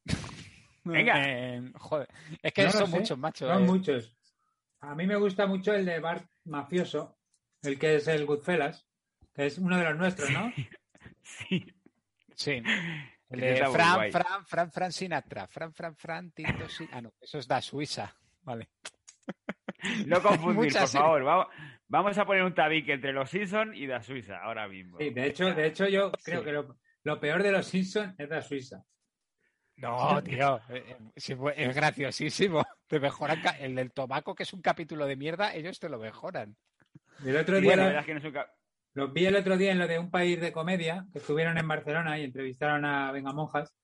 Venga. Eh, joder. Es que No son muchos, macho. Son eh. muchos. A mí me gusta mucho el de Bart Mafioso, el que es el Goodfellas, es uno de los nuestros, ¿no? Sí. Sí. El de Fran. Fran, Fran, Fran Sinatra. Fran, Fran, Fran, Tito Sin- Ah, no, eso es da Suiza. Vale. No confundir, por favor. Vamos, vamos a poner un tabique entre los Simpsons y Da Suiza ahora mismo. Sí, de hecho, de hecho yo creo Sí. que lo, lo peor de los Simpsons es la Suiza. No, tío. eh, eh, es graciosísimo. Te mejoran el del tobaco, que es un capítulo de mierda, ellos te lo mejoran. El otro día la verdad es que no es un los vi el otro día en lo de un país de comedia, que estuvieron en Barcelona y entrevistaron a Vengamonjas,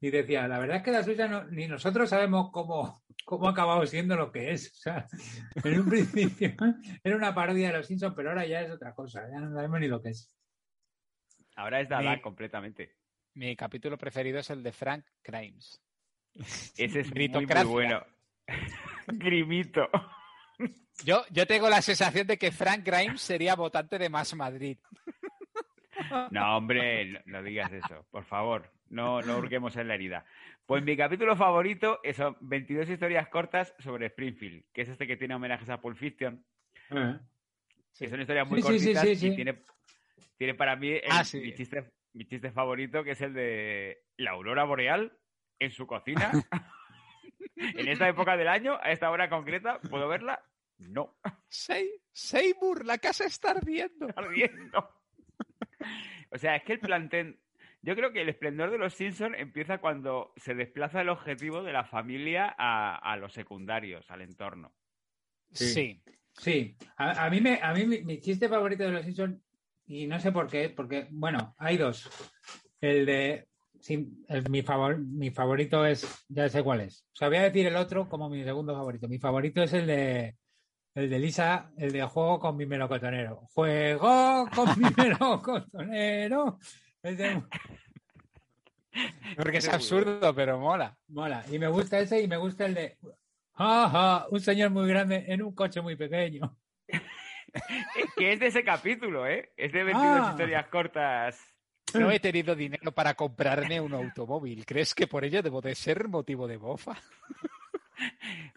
y decía, la verdad es que la Suiza no- ni nosotros sabemos cómo, cómo ha acabado siendo lo que es. O sea, en un principio era una parodia de los Simpsons, pero ahora ya es otra cosa, ya no sabemos ni lo que es. Ahora es Dada Mi- completamente. Mi capítulo preferido es el de Frank Grimes. Ese es muy, muy bueno. Grimito. Yo, yo tengo la sensación de que Frank Grimes sería votante de Más Madrid. No, hombre, no, no digas eso, por favor. No, no hurguemos en la herida. Pues mi capítulo favorito es son 22 historias cortas sobre Springfield, que es este que tiene homenajes a Pulp Fiction. Que son historias muy Sí, sí, sí, cortitas sí, y sí. tiene, tiene para mí el- Ah, sí. mi, chiste, mi chiste favorito, que es el de la aurora boreal en su cocina. en esta época del año, a esta hora concreta, ¿puedo verla? No. Sey- Seymour, la casa está ardiendo. ardiendo. O sea, es que el plantel. Yo creo que el esplendor de los Simpsons empieza cuando se desplaza el objetivo de la familia a, a los secundarios, al entorno. Sí. Sí, a, a mí, me, a mí mi, mi chiste favorito de los Simpsons, y no sé por qué, porque, bueno, hay dos. El de. sí, el- mi, favor, mi favorito es. Ya sé cuál es. O sea, voy a decir el otro como mi segundo favorito. Mi favorito es el de. El de Lisa, el de juego con mi melocotonero. Juego con mi melocotonero. De- Porque es absurdo, pero mola. Mola. Y me gusta ese y me gusta el de. Ajá, un señor muy grande en un coche muy pequeño. que es de ese capítulo, ¿eh? Es de 22 Ah. historias cortas. No he tenido dinero para comprarme un automóvil. ¿Crees que por ello debo de ser motivo de mofa?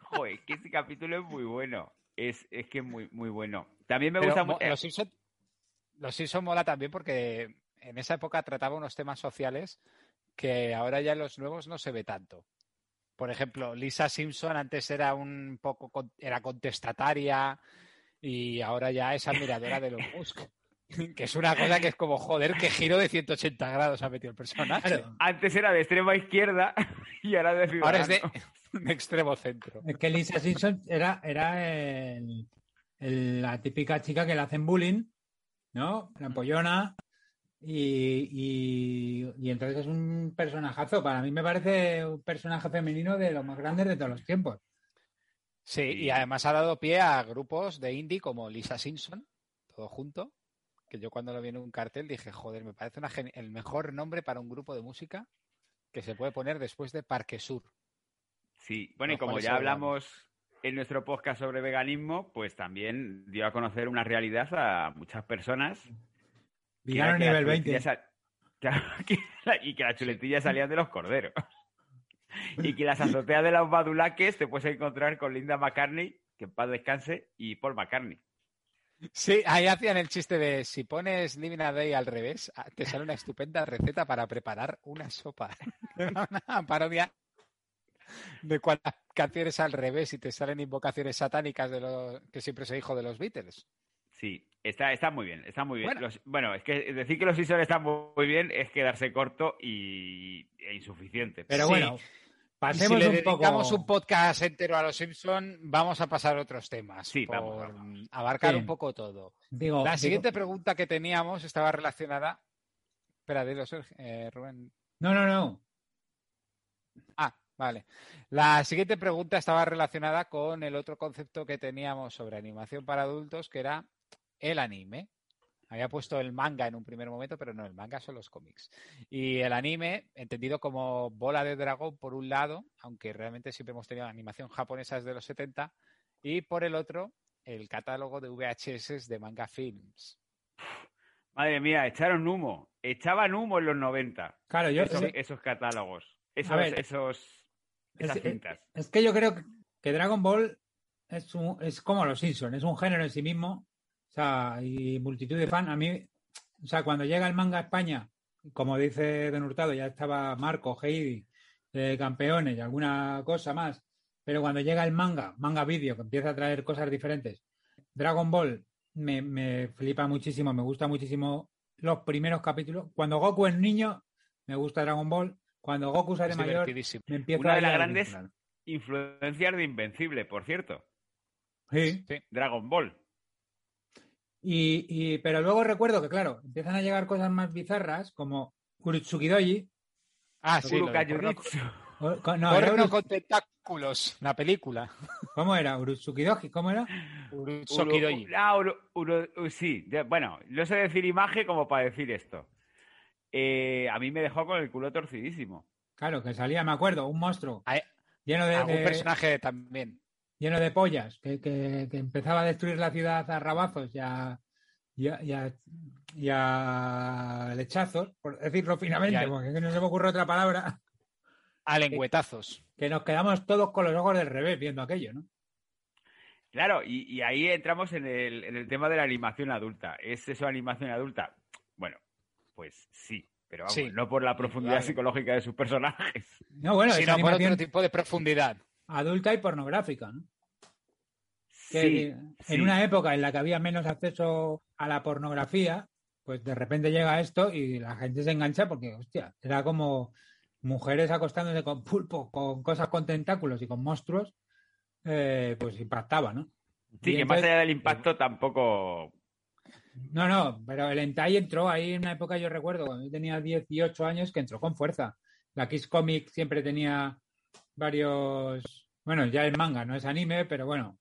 Joder, que ese capítulo es muy bueno. Es, es que es muy, muy bueno. También me Pero gusta mucho. Los Simpson, los Simpson mola también porque en esa época trataba unos temas sociales que ahora ya en los nuevos no se ve tanto. Por ejemplo, Lisa Simpson antes era un poco era contestataria y ahora ya es admiradora de los Musk. Que es una cosa que es como, joder, qué giro de 180 grados ha metido el personaje. Antes era de extrema izquierda y ahora de Ahora es de, extremo centro. Es que Lisa Simpson era, era el- el- la típica chica que le hacen bullying, ¿no? La pollona. Y, y- y entonces es un personajazo. Para mí me parece un personaje femenino de los más grandes de todos los tiempos. Sí, y además ha dado pie a grupos de indie como Lisa Simpson, todo junto, que yo cuando lo vi en un cartel dije, joder, me parece una el mejor nombre para un grupo de música que se puede poner después de Parque Sur. Sí, bueno, y como ya hablamos en nuestro podcast sobre veganismo, pues también dio a conocer una realidad a muchas personas. Vegano nivel 20. chuletillas sa- Claro, que la- y que las chuletillas salían de los corderos. y que las azoteas de los badulaques te puedes encontrar con Linda McCartney, que en paz descanse, y Paul McCartney. Sí, ahí hacían el chiste de si pones Living a Day al revés, ah, te sale una estupenda receta para preparar una sopa. Una parodia de cuando las canciones al revés y te salen invocaciones satánicas de los que siempre se dijo de los Beatles. Sí, está, está muy bien, está muy bien. Bueno. Los- Bueno, es que decir que los Simpsons están muy muy bien es quedarse corto y, e insuficiente. Pero Sí. bueno, Y si pasemos le un dedicamos poco. un podcast entero a los Simpson, vamos a pasar a otros temas. Sí, por vamos, vamos. abarcar un poco todo. Digo, La digo- siguiente pregunta que teníamos estaba relacionada. Espera, dilo, Sergio, eh, Rubén. No, no, no. Ah, vale. La siguiente pregunta estaba relacionada con el otro concepto que teníamos sobre animación para adultos, que era el anime. Había puesto el manga en un primer momento, pero no, el manga son los cómics. Y el anime, entendido como bola de dragón por un lado, aunque realmente siempre hemos tenido animación japonesa desde los 70, y por el otro, el catálogo de VHS de manga films. Madre mía, echaron humo. Echaban humo en los 90. Claro, yo. esos, sí. esos catálogos. Esos, ver, esos, esas es- cintas. Es que yo creo que- que Dragon Ball es, un- es como los Simpsons, es un género en sí mismo. O sea, y multitud de fans. A mí, o sea, cuando llega el manga a España, como dice Don Hurtado, ya estaba Marco, Heidi, eh, campeones y alguna cosa más. Pero cuando llega el manga, manga vídeo, que empieza a traer cosas diferentes, Dragon Ball me, me flipa muchísimo, me gusta muchísimo los primeros capítulos. Cuando Goku es niño, me gusta Dragon Ball. Cuando Goku sale mayor, me empieza Una de las a grandes- influencias de Invencible, por cierto. Sí. Dragon Ball. Y, y- pero luego recuerdo que, claro, empiezan a llegar cosas más bizarras como Urutsukidoji. Ah, sí, lo de Urukayuritsu. O- co- no, era Porno Uru- con tentáculos, la película. ¿Cómo era? Urutsukidoji, ¿cómo era? Urutsukidoji. Uru- ah, Uru- Uru- sí, bueno, no sé decir imagen como para decir esto. Eh, a mí me dejó con el culo torcidísimo. Claro, que salía, me acuerdo, un monstruo lleno de, algún de- personaje también. Lleno de pollas, que, que- que empezaba a destruir la ciudad a rabazos y a, y a- y a- y a lechazos, por decirlo finamente, Y a- porque no se me ocurre otra palabra, A lengüetazos. que nos quedamos todos con los ojos del revés viendo aquello, ¿no? Claro, y, y ahí entramos en el, en el tema de la animación adulta. ¿Es eso animación adulta? Bueno, pues sí, pero vamos, Sí, no por la profundidad claro. psicológica de sus personajes. No, bueno, sino por otro tipo de profundidad. adulta y pornográfica, ¿no? Que Sí, en sí. una época en la que había menos acceso a la pornografía, pues de repente llega esto y la gente se engancha porque, hostia, era como mujeres acostándose con pulpo, con cosas con tentáculos y con monstruos, eh, pues impactaba, ¿no? Sí, Y que más entonces- allá del impacto tampoco... No, no, pero el hentai entró ahí en una época, yo recuerdo, cuando yo tenía 18 años, que entró con fuerza. La Kiss Comic siempre tenía varios... Bueno, ya el manga no es anime, pero bueno,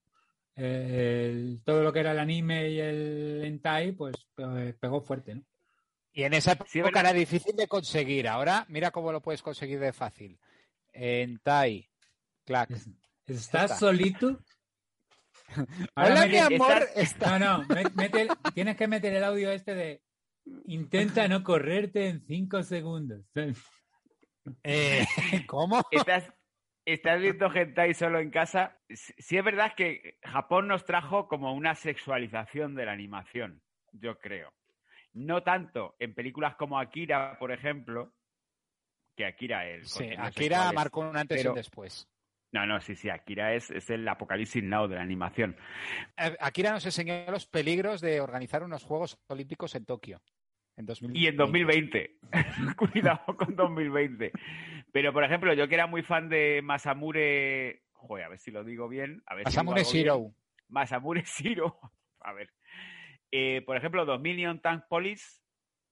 eh, el- todo lo que era el anime y el hentai, pues pe- pegó fuerte, ¿no? Y en esa Sí, época era difícil de conseguir. Ahora, mira cómo lo puedes conseguir de fácil. En Tai. Clac. ¿Estás está. solito? Hola, mi amor. No, no, mete tienes que meter el audio este de intenta no correrte en cinco segundos. Eh, ¿Cómo? ¿Estás, ¿Estás viendo hentai solo en casa? Sí es verdad que Japón nos trajo como una sexualización de la animación, yo creo. No tanto en películas como Akira, por ejemplo, que Akira el Sí, Akira es- marcó un antes y un después. No, no, sí, sí, Akira es, es el apocalipsis now de la animación. Akira nos enseñó los peligros de organizar unos Juegos Olímpicos en Tokio. En 2020. Y en 2020. Cuidado con 2020. Pero, por ejemplo, yo que era muy fan de Masamure... Joder, a ver si lo digo bien. A ver si Masamure bien. Zero. Masamure Zero. A ver. Eh, por ejemplo, 2000 Neon Tank Police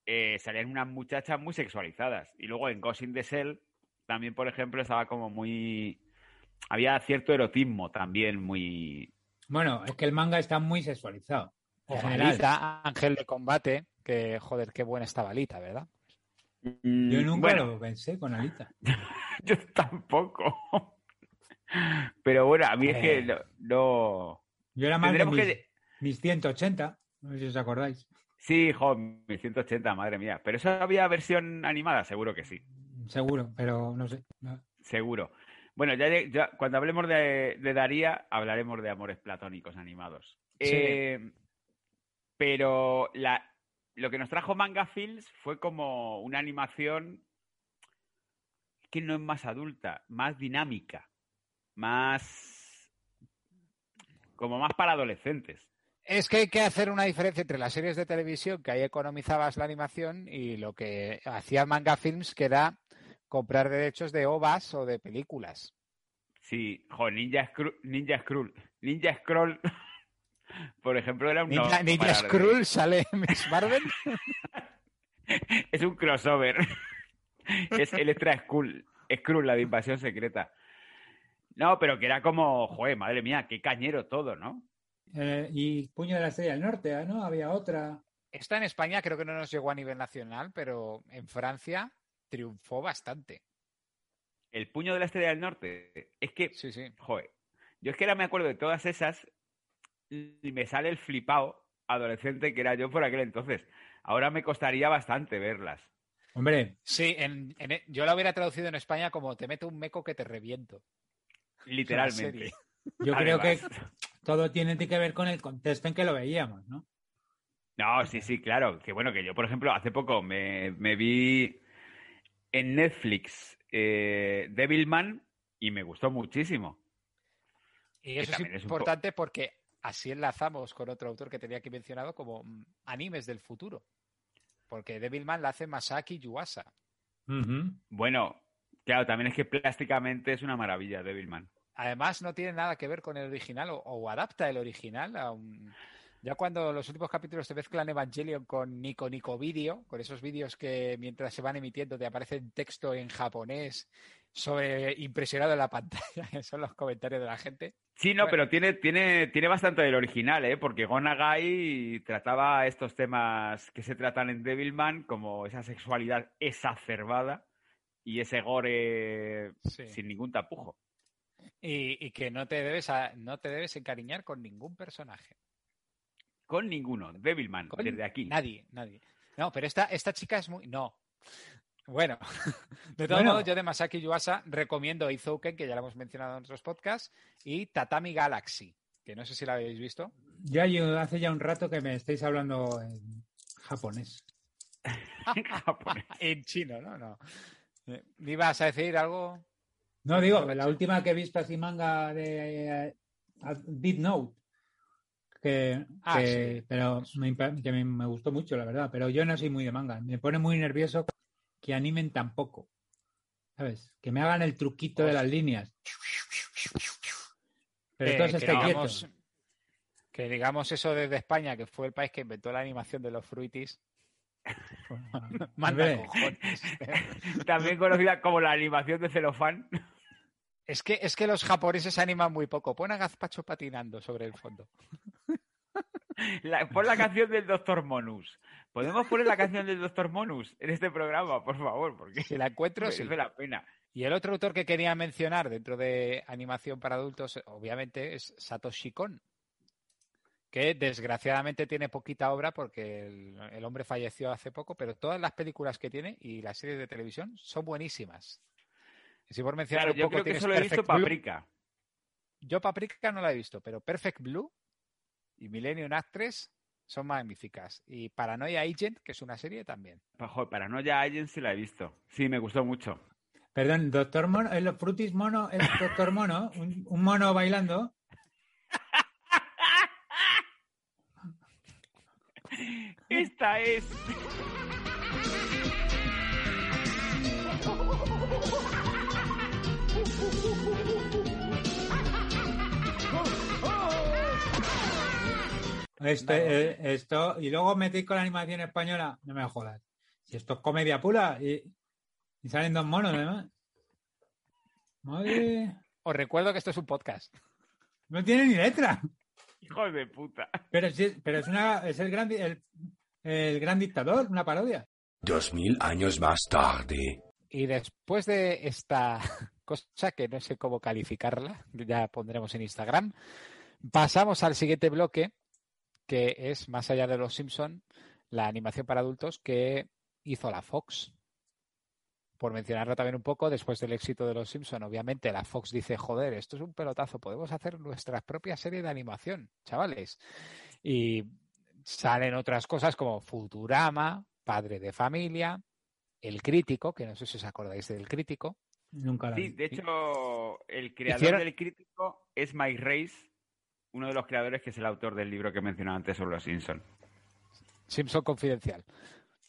eh, salían unas muchachas muy sexualizadas. Y luego en Ghost in the Shell también, por ejemplo, estaba como muy... Había cierto erotismo también muy... Bueno, es que el manga está muy sexualizado. en O general. Alita, Ángel de Combate, que joder, qué buena estaba Alita, ¿verdad? Yo nunca bueno, lo pensé con Alita. Yo tampoco. Pero bueno, a mí es que Eh. no. no- Yo era más de mis, que- mis 180, no sé si os acordáis. Sí, jo, 180, madre mía. Pero eso había versión animada, seguro que sí. Seguro, pero no sé. No. Seguro. Bueno, ya cuando hablemos de, de Daría, hablaremos de amores platónicos animados. Sí. Eh, pero la, lo que nos trajo Manga Films fue como una animación que no es más adulta, más dinámica, más. como más para adolescentes. Es que hay que hacer una diferencia entre las series de televisión, que ahí economizabas la animación, y lo que hacía Manga Films, que era comprar derechos de OVAs o de películas. Sí, jo, Ninja Scroll, Ninja Scroll, Ninja Scroll, por ejemplo, era un parar de- Skrull sale Miss Marvel. Es un crossover. es Electra Skrull, Skrull, la de invasión secreta. No, pero que era como, joder, madre mía, qué cañero todo, ¿no? Eh, y Puño de la Estrella del Norte, ¿ah, ¿no? Había otra. Esta en España creo que no nos llegó a nivel nacional, pero en Francia triunfó bastante. El puño de la estrella del norte. Es que, Sí, sí. joder, yo es que ahora me acuerdo de todas esas y me sale el flipado adolescente que era yo por aquel entonces. Ahora me costaría bastante verlas. Hombre, Sí, en- en- yo la hubiera traducido en España como te meto un meco que te reviento. Literalmente. yo creo que todo tiene que ver con el contexto en que lo veíamos, ¿no? No, sí, sí, claro. Que bueno, que yo, por ejemplo, hace poco me, me vi en Netflix eh, Devilman y me gustó muchísimo. Y eso es importante porque así enlazamos con otro autor que tenía aquí mencionado como mm, animes del futuro. Porque Devilman la hace Masaki Yuasa. Bueno, claro, también es que plásticamente es una maravilla Devilman. además no tiene nada que ver con el original o, o adapta el original a un... Ya cuando los últimos capítulos te mezclan Evangelion con Nico Nico Video, con esos vídeos que mientras se van emitiendo te aparecen texto en japonés sobre impresionado en la pantalla, son los comentarios de la gente. Sí, no, Bueno. pero tiene, tiene, tiene bastante del original, ¿eh? Porque Gonagai trataba estos temas que se tratan en Devilman, como esa sexualidad exacerbada y ese gore Sí. sin ningún tapujo. Y, y que no te debes a- no te debes encariñar con ningún personaje. Con ninguno. Devilman, Con desde aquí. Nadie, nadie. No, pero esta, esta chica es muy. No. Bueno, de todos Bueno. modos, yo de Masaki Yuasa recomiendo Izouken, que ya lo hemos mencionado en otros podcasts, y Tatami Galaxy, que no sé si la habéis visto. Ya yo hace ya un rato que me estáis hablando en japonés. en chino, ¿no? No. Eh, ¿Me ibas a decir algo? No, digo, la última que he visto así manga de eh, Deep Note. Que, Ah, que- sí. pero me, que me, me gustó mucho, la verdad. Pero yo no soy muy de manga. Me pone muy nervioso que animen tampoco. ¿Sabes? Que me hagan el truquito de las líneas. Pero Eh, todos que digamos- quietos. Que digamos eso desde España, que fue el país que inventó la animación de los fruitis. Manda cojones. También conocida como la animación de celofán. Es que, es que los japoneses animan muy poco. Pon a Gazpacho patinando sobre el fondo. La- pon la canción del Doctor Monus. ¿Podemos poner la canción del Doctor Monus en este programa, por favor? Porque Si la encuentro, merece sí. la pena. Y el otro autor que quería mencionar dentro de animación para adultos, obviamente, es Satoshi Kon, que desgraciadamente tiene poquita obra porque el, el hombre falleció hace poco, pero todas las películas que tiene y las series de televisión son buenísimas. Si por mencionar Claro, un yo poco, creo que solo he visto Perfect Blue. Paprika. Yo Paprika no la he visto, pero Perfect Blue y Millennium Actress son magníficas. Y Paranoia Agent, que es una serie también. Joder, Paranoia Agent sí la he visto. Sí, me gustó mucho. Perdón, Doctor Mono, el Frutis Mono es Doctor Mono, un, un mono bailando. Esta es. Esto, eh, esto, y luego metéis con la animación española, no me jodas. Si esto es comedia pura y, y salen dos monos, además. Madre, Os recuerdo que esto es un podcast. no tiene ni letra. Hijo de puta. Pero, sí, pero es, una, es el, gran, el, el gran dictador, una parodia. Dos mil años más tarde. Y después de esta cosa que no sé cómo calificarla, ya pondremos en Instagram, pasamos al siguiente bloque, que es más allá de los Simpson, la animación para adultos que hizo la Fox. Por mencionarlo también un poco, después del éxito de los Simpson, obviamente la Fox dice, joder, esto es un pelotazo, podemos hacer nuestra propia serie de animación, chavales. Y salen otras cosas como Futurama, Padre de Familia, El Crítico, que no sé si os acordáis del Crítico. Nunca la Sí, vi. de hecho, el creador Hicieron- del crítico es Mike Race, uno de los creadores que es el autor del libro que mencionaba antes sobre los Simpsons. Simpson Confidencial.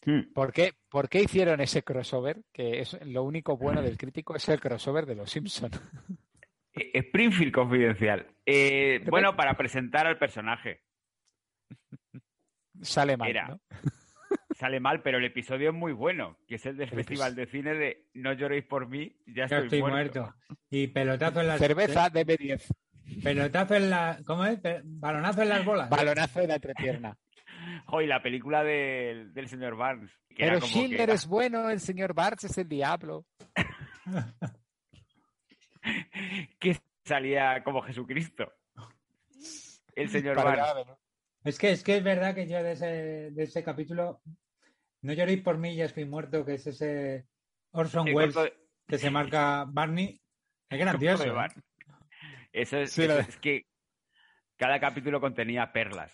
Hmm. ¿Por qué, por qué hicieron ese crossover? Que es lo único bueno del crítico es el crossover de los Simpson. Eh, Springfield Confidencial. Eh, bueno, para presentar al personaje. Sale mal, Era. ¿no? Sale mal, pero el episodio es muy bueno, que es el del El Festival de Cine de No lloréis por mí, ya Ya estoy, estoy muerto. muerto. Y pelotazo en las... Cerveza de B10. Pelotazo en la... ¿Cómo es? Balonazo en las bolas. Balonazo de la entrepierna. Joder, y la película del, del señor Barnes. que era Pero como Schindler que- es bueno, el señor Barnes es el diablo. que salía como Jesucristo. El señor Para Barnes. grave, ¿no? Es que, es que es verdad que yo de ese, de ese capítulo no lloréis por mí, ya estoy muerto, que es ese Orson El Welles de- que se marca Barney. Es grandioso. de ¿eh? Eso es, Sí, eso lo- es que cada capítulo contenía perlas.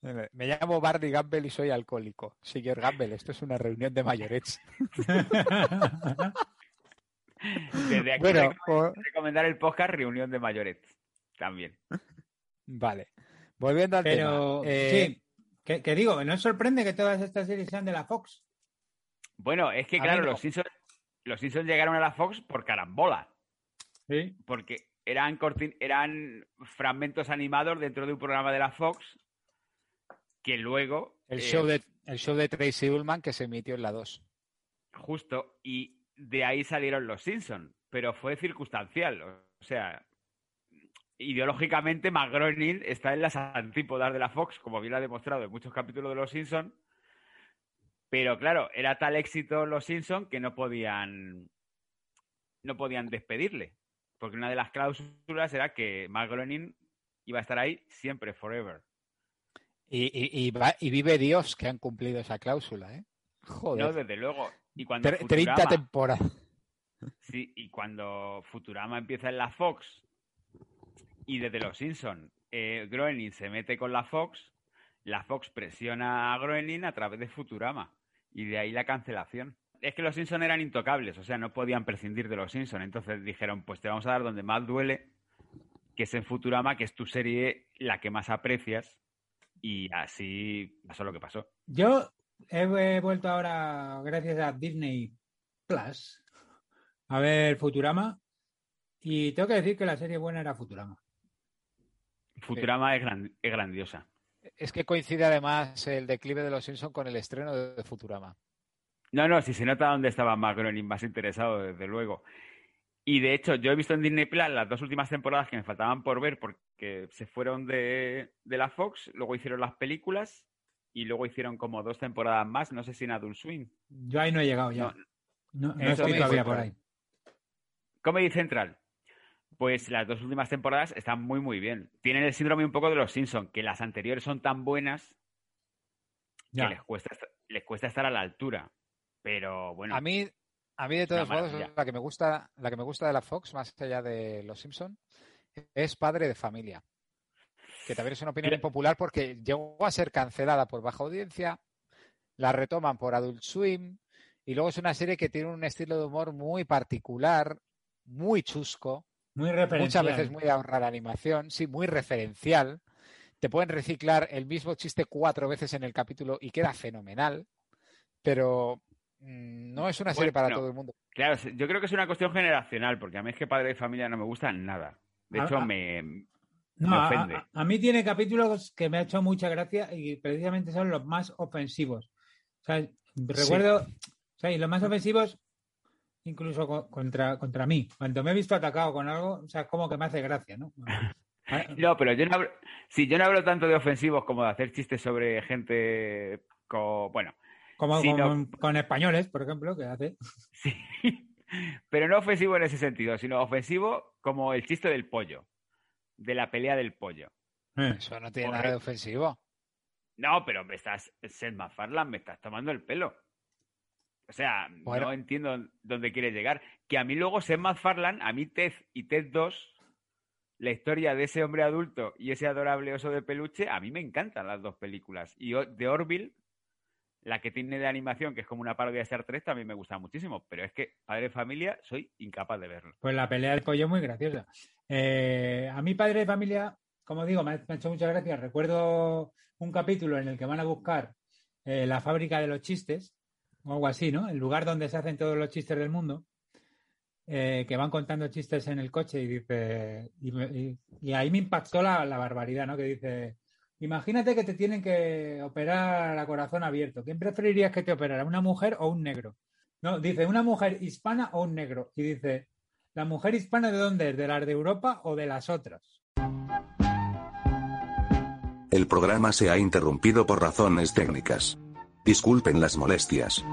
Me llamo Barney Gamble y soy alcohólico. Señor Gamble, esto es una reunión de mayorets. Desde aquí Bueno, recom- o- recomendar el podcast Reunión de Mayores. También. Vale. Volviendo al Pero tema. eh, sí, que, que digo, no sorprende que todas estas series sean de la Fox. Bueno, es que A claro, no. los Simpsons los Simpsons llegaron a la Fox por carambola. Sí. Porque eran, cortin- eran fragmentos animados dentro de un programa de la Fox que luego... El eh, show de, el show de Tracy Ullman que se emitió en la 2. Justo, y de ahí salieron los Simpsons, pero fue circunstancial. O sea, ideológicamente McGroening está en las antípodas de la Fox, como bien ha demostrado en muchos capítulos de los Simpsons. Pero claro, era tal éxito los Simpsons que no podían no podían despedirle, porque una de las cláusulas era que McGroening iba a estar ahí siempre, forever. Y, y- y va- y vive Dios que han cumplido esa cláusula, ¿eh? Joder. No, desde luego. Y cuando Tre- 30 Futurama- temporadas. Sí, y cuando Futurama empieza en la Fox y desde los Simpsons eh, Groening se mete con la Fox, la Fox presiona a Groening a través de Futurama y de ahí la cancelación. Es que los Simpsons eran intocables, o sea, no podían prescindir de los Simpsons. Entonces dijeron, pues te vamos a dar donde más duele, que es en Futurama, que es tu serie la que más aprecias. Y así pasó lo que pasó. Yo he, he vuelto ahora, gracias a Disney Plus, a ver Futurama. Y tengo que decir que la serie buena era Futurama. Futurama es, gran- es grandiosa. Es que coincide además el declive de los Simpsons con el estreno de Futurama. No, no, si se nota dónde estaba más Groening más interesado, desde luego. Y de hecho, yo he visto en Disney Plus las dos últimas temporadas que me faltaban por ver porque se fueron de, de la Fox, luego hicieron las películas y luego hicieron como dos temporadas más, no sé si en Adult Swim. Yo ahí no he llegado ya. No, no Eso estoy todavía por ahí. Comedy Central. Pues las dos últimas temporadas están muy, muy bien. Tienen el síndrome un poco de los Simpsons, que las anteriores son tan buenas Ya. que les cuesta, est- les cuesta estar a la altura. Pero bueno. A mí, a mí de todos modos, la que me gusta, la que me gusta de la Fox, más allá de los Simpson, es Padre de Familia. Que también es una opinión impopular porque llegó a ser cancelada por baja audiencia, la retoman por Adult Swim, y luego es una serie que tiene un estilo de humor muy particular, muy chusco, Muy muchas veces muy ahorrar animación, sí, muy referencial. Te pueden reciclar el mismo chiste cuatro veces en el capítulo y queda fenomenal, pero no es una serie para todo el mundo. Claro, yo creo que es una cuestión generacional, porque a mí es que Padre de Familia no me gusta nada. De A- hecho, a- me, No, me a, ofende. a- a mí tiene capítulos que me ha hecho mucha gracia y precisamente son los más ofensivos. O sea, recuerdo, o sea, y los más ofensivos incluso co- contra, contra mí. Cuando me he visto atacado con algo, o sea, es como que me hace gracia, ¿no? No, pero yo no hablo, sí, yo no hablo tanto de ofensivos como de hacer chistes sobre gente bueno, Como sino- con, con españoles, por ejemplo, que hace. pero no ofensivo en ese sentido, sino ofensivo como el chiste del pollo, de la pelea del pollo. Eso no tiene nada de ofensivo. No, pero me estás, Seth MacFarlane, me estás tomando el pelo. O sea, Bueno. no entiendo dónde quiere llegar. Que a mí luego Seth MacFarlane, a mí Ted y Ted 2, la historia de ese hombre adulto y ese adorable oso de peluche, a mí me encantan las dos películas. Y de Orville, la que tiene de animación, que es como una parodia de Star Trek, también me gusta muchísimo. Pero es que, padre de familia, soy incapaz de verlo. Pues la pelea del pollo es muy graciosa. Eh, a mi padre de familia, como digo, me ha, hecho muchas gracias. Recuerdo un capítulo en el que van a buscar eh, la fábrica de los chistes, o algo así, ¿no? El lugar donde se hacen todos los chistes del mundo, eh, que van contando chistes en el coche y dice, y ahí me impactó la, la barbaridad, ¿no? Que dice, imagínate que te tienen que operar a corazón abierto. ¿Quién preferirías que te operara, una mujer o un negro? No, dice, una mujer hispana o un negro. Y dice, ¿la mujer hispana de dónde es? ¿De las de Europa o de las otras? El programa se ha interrumpido por razones técnicas. Disculpen las molestias.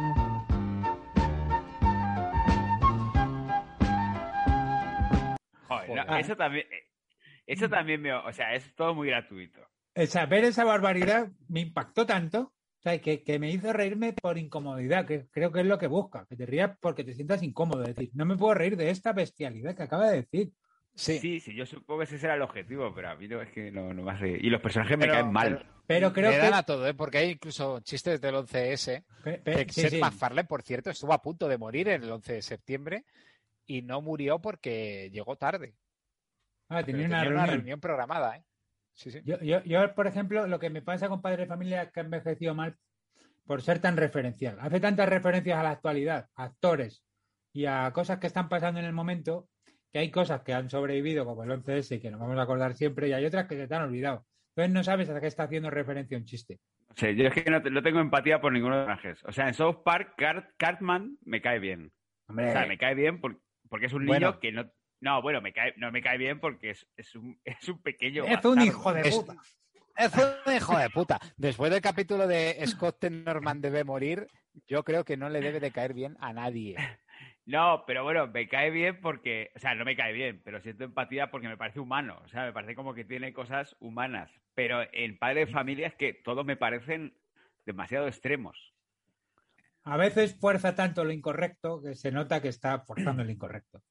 Joder, no, Joder. eso también, eh, eso también me, o sea, es todo muy gratuito. O sea, ver esa barbaridad me impactó tanto, o sea, que, que me hizo reírme por incomodidad, que creo que es lo que busca, que te rías porque te sientas incómodo. Es decir, no me puedo reír de esta bestialidad que acaba de decir. Sí. sí, yo supongo que ese será el objetivo, pero a mí no es que no, no me hace. Y los personajes me caen mal. Pero creo que- dan a todo, ¿eh? porque hay incluso chistes del 11S. pe- que sí, Seth sí. MacFarlane, por cierto, estuvo a punto de morir el 11 de septiembre y no murió porque llegó tarde. Ah, tenía una reunión. programada, ¿eh? Sí, sí. Yo, yo, yo, por ejemplo, lo que me pasa con Padre de Familia es que ha envejecido mal por ser tan referencial. Hace tantas referencias a la actualidad, a actores y a cosas que están pasando en el momento, que hay cosas que han sobrevivido, como el 11S, y que nos vamos a acordar siempre, y hay otras que se te han olvidado. Entonces no sabes a qué está haciendo referencia un chiste. Sea, yo es que no, no tengo empatía por ninguno de los personajes. O sea, en South Park, Cart- Cartman me cae bien. Hombre. O sea, me cae bien por- porque es un niño Bueno. que no... No, bueno, me cae, no me cae bien porque es, es, un, es un pequeño Es un hijo de puta. Es un hijo de puta. Después del capítulo de Scott Norman debe morir, yo creo que no le debe de caer bien a nadie. No, pero bueno, me cae bien porque, o sea, no me cae bien, pero siento empatía porque me parece humano, o sea, me parece como que tiene cosas humanas. Pero en Padre de Familia es que todos me parecen demasiado extremos. A veces fuerza tanto lo incorrecto que se nota que está forzando el incorrecto.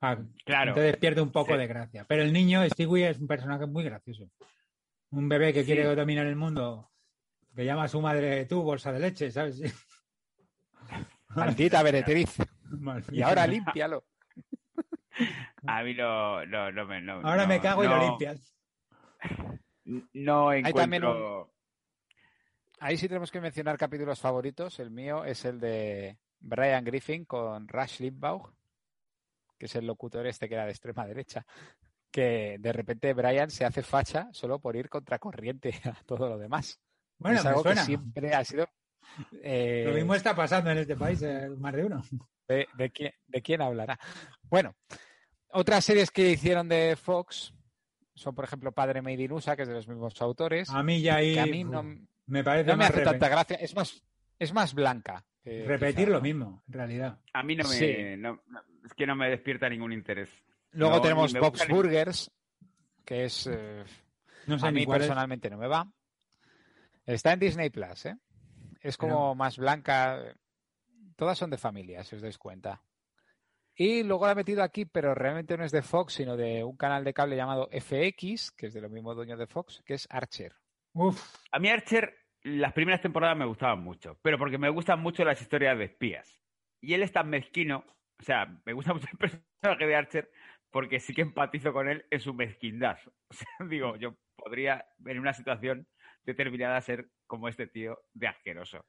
Ah, Claro. Entonces pierde un poco Sí. de gracia. Pero el niño, Stewie, es un personaje muy gracioso. Un bebé que Sí. quiere dominar el mundo, que llama a su madre tú, bolsa de leche, ¿sabes? Maldita beretriz. Maldita. Y ahora límpialo. A mí no, no, no me... no- Ahora me no- cago y lo limpias. No Hay también encuentro... Ahí sí tenemos que mencionar capítulos favoritos. El mío es el de Brian Griffin con Rush Limbaugh, que es el locutor este que era de extrema derecha. Que de repente Brian se hace facha solo por ir contracorriente a todo lo demás. Bueno, es me algo que siempre ha sido. eh, Lo mismo está pasando en este país, eh, más de uno. de, de quién, de quién hablará. Bueno, otras series que hicieron de Fox son, por ejemplo, Padre Made in USA, que es de los mismos autores. A mí ya ahí que a mí no, me parece no me hace tanta gracia. Es más, es más blanca. Que repetir quizá, lo ¿no? mismo, en realidad. A mí no me... Sí. no- no- es que no me despierta ningún interés. Luego No, tenemos Bob's ni- Burgers, que es. eh, No sé a mí es. personalmente no me va. Está en Disney Plus, ¿eh? Es como más blanca. Todas son de familia, si os dais cuenta. Y luego la he metido aquí, pero realmente no es de Fox, sino de un canal de cable llamado FX, que es de los mismos dueños de Fox, que es Archer. Uf, A mí Archer, las primeras temporadas me gustaban mucho, pero porque me gustan mucho las historias de espías. Y él es tan mezquino, o sea, me gusta mucho el personaje de Archer porque sí que empatizo con él en su mezquindad. O sea, digo, yo podría en una situación determinada ser como este tío de asqueroso.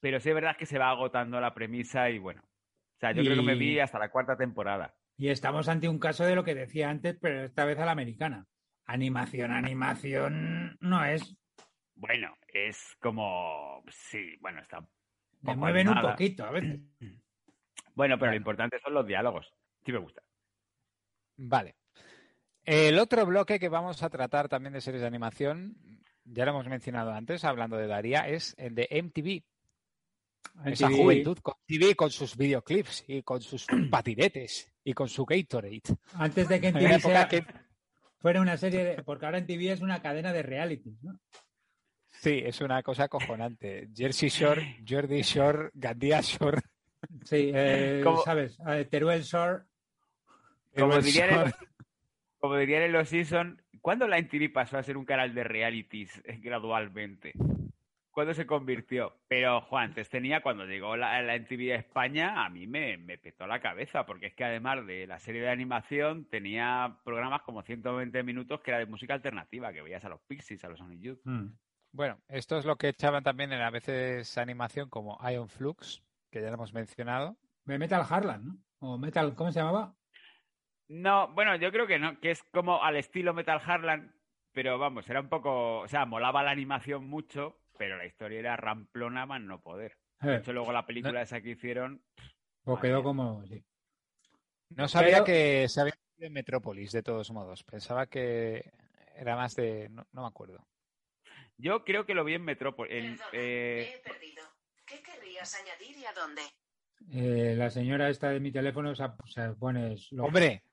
Pero sí es verdad que se va agotando la premisa y bueno. O sea, yo creo que me Y- vi hasta la cuarta temporada. y estamos ante un caso de lo que decía antes, pero esta vez a la americana. Animación, animación no es. Bueno, es como... Sí, bueno, está... Me mueven un poquito a veces. Bueno, pero lo importante son los diálogos. Sí me gusta. Vale. El otro bloque que vamos a tratar también de series de animación, ya lo hemos mencionado antes, hablando de Daría, es el de MTV. Esa MTV. juventud con TV, con sus videoclips y con sus patinetes y con su Gatorade. Antes de que en En la TV época sea- que- fuera una serie de. Porque ahora en TV es una cadena de reality, ¿no? Sí, es una cosa acojonante. Jersey Shore, Jordi Shore, Gandía Shore. Sí, eh, ¿sabes? Eh, Teruel Shore. Como dirían, en como dirían en los Season, ¿cuándo la MTV pasó a ser un canal de realities eh, gradualmente? ¿Cuándo se convirtió? Pero, Juan, antes tenía, cuando llegó la, la MTV a España, a mí me, me petó la cabeza, porque es que además de la serie de animación, tenía programas como 120 minutos que era de música alternativa, que veías a los Pixies, a los Sonic Youth. Mm. Bueno, esto es lo que echaban también en a veces animación como Ion Flux, que ya lo hemos mencionado. De Metal Harlan, ¿no? O Metal, ¿cómo se llamaba? No, bueno, yo creo que no, que es como al estilo Metal Harlan, pero vamos, era un poco, o sea, molaba la animación mucho, pero la historia era ramplona más no poder. De Eh, hecho, luego la película esa que hicieron, o quedó como. sí. No sabía Pero- que se había en Metrópolis, de todos modos. Pensaba que era más de... No, no me acuerdo. Yo creo que lo vi en Metrópolis. en, eh, perdido. ¿Qué querrías añadir y a dónde? Eh, la señora esta de mi teléfono se, se pone. loca. ¡Hombre!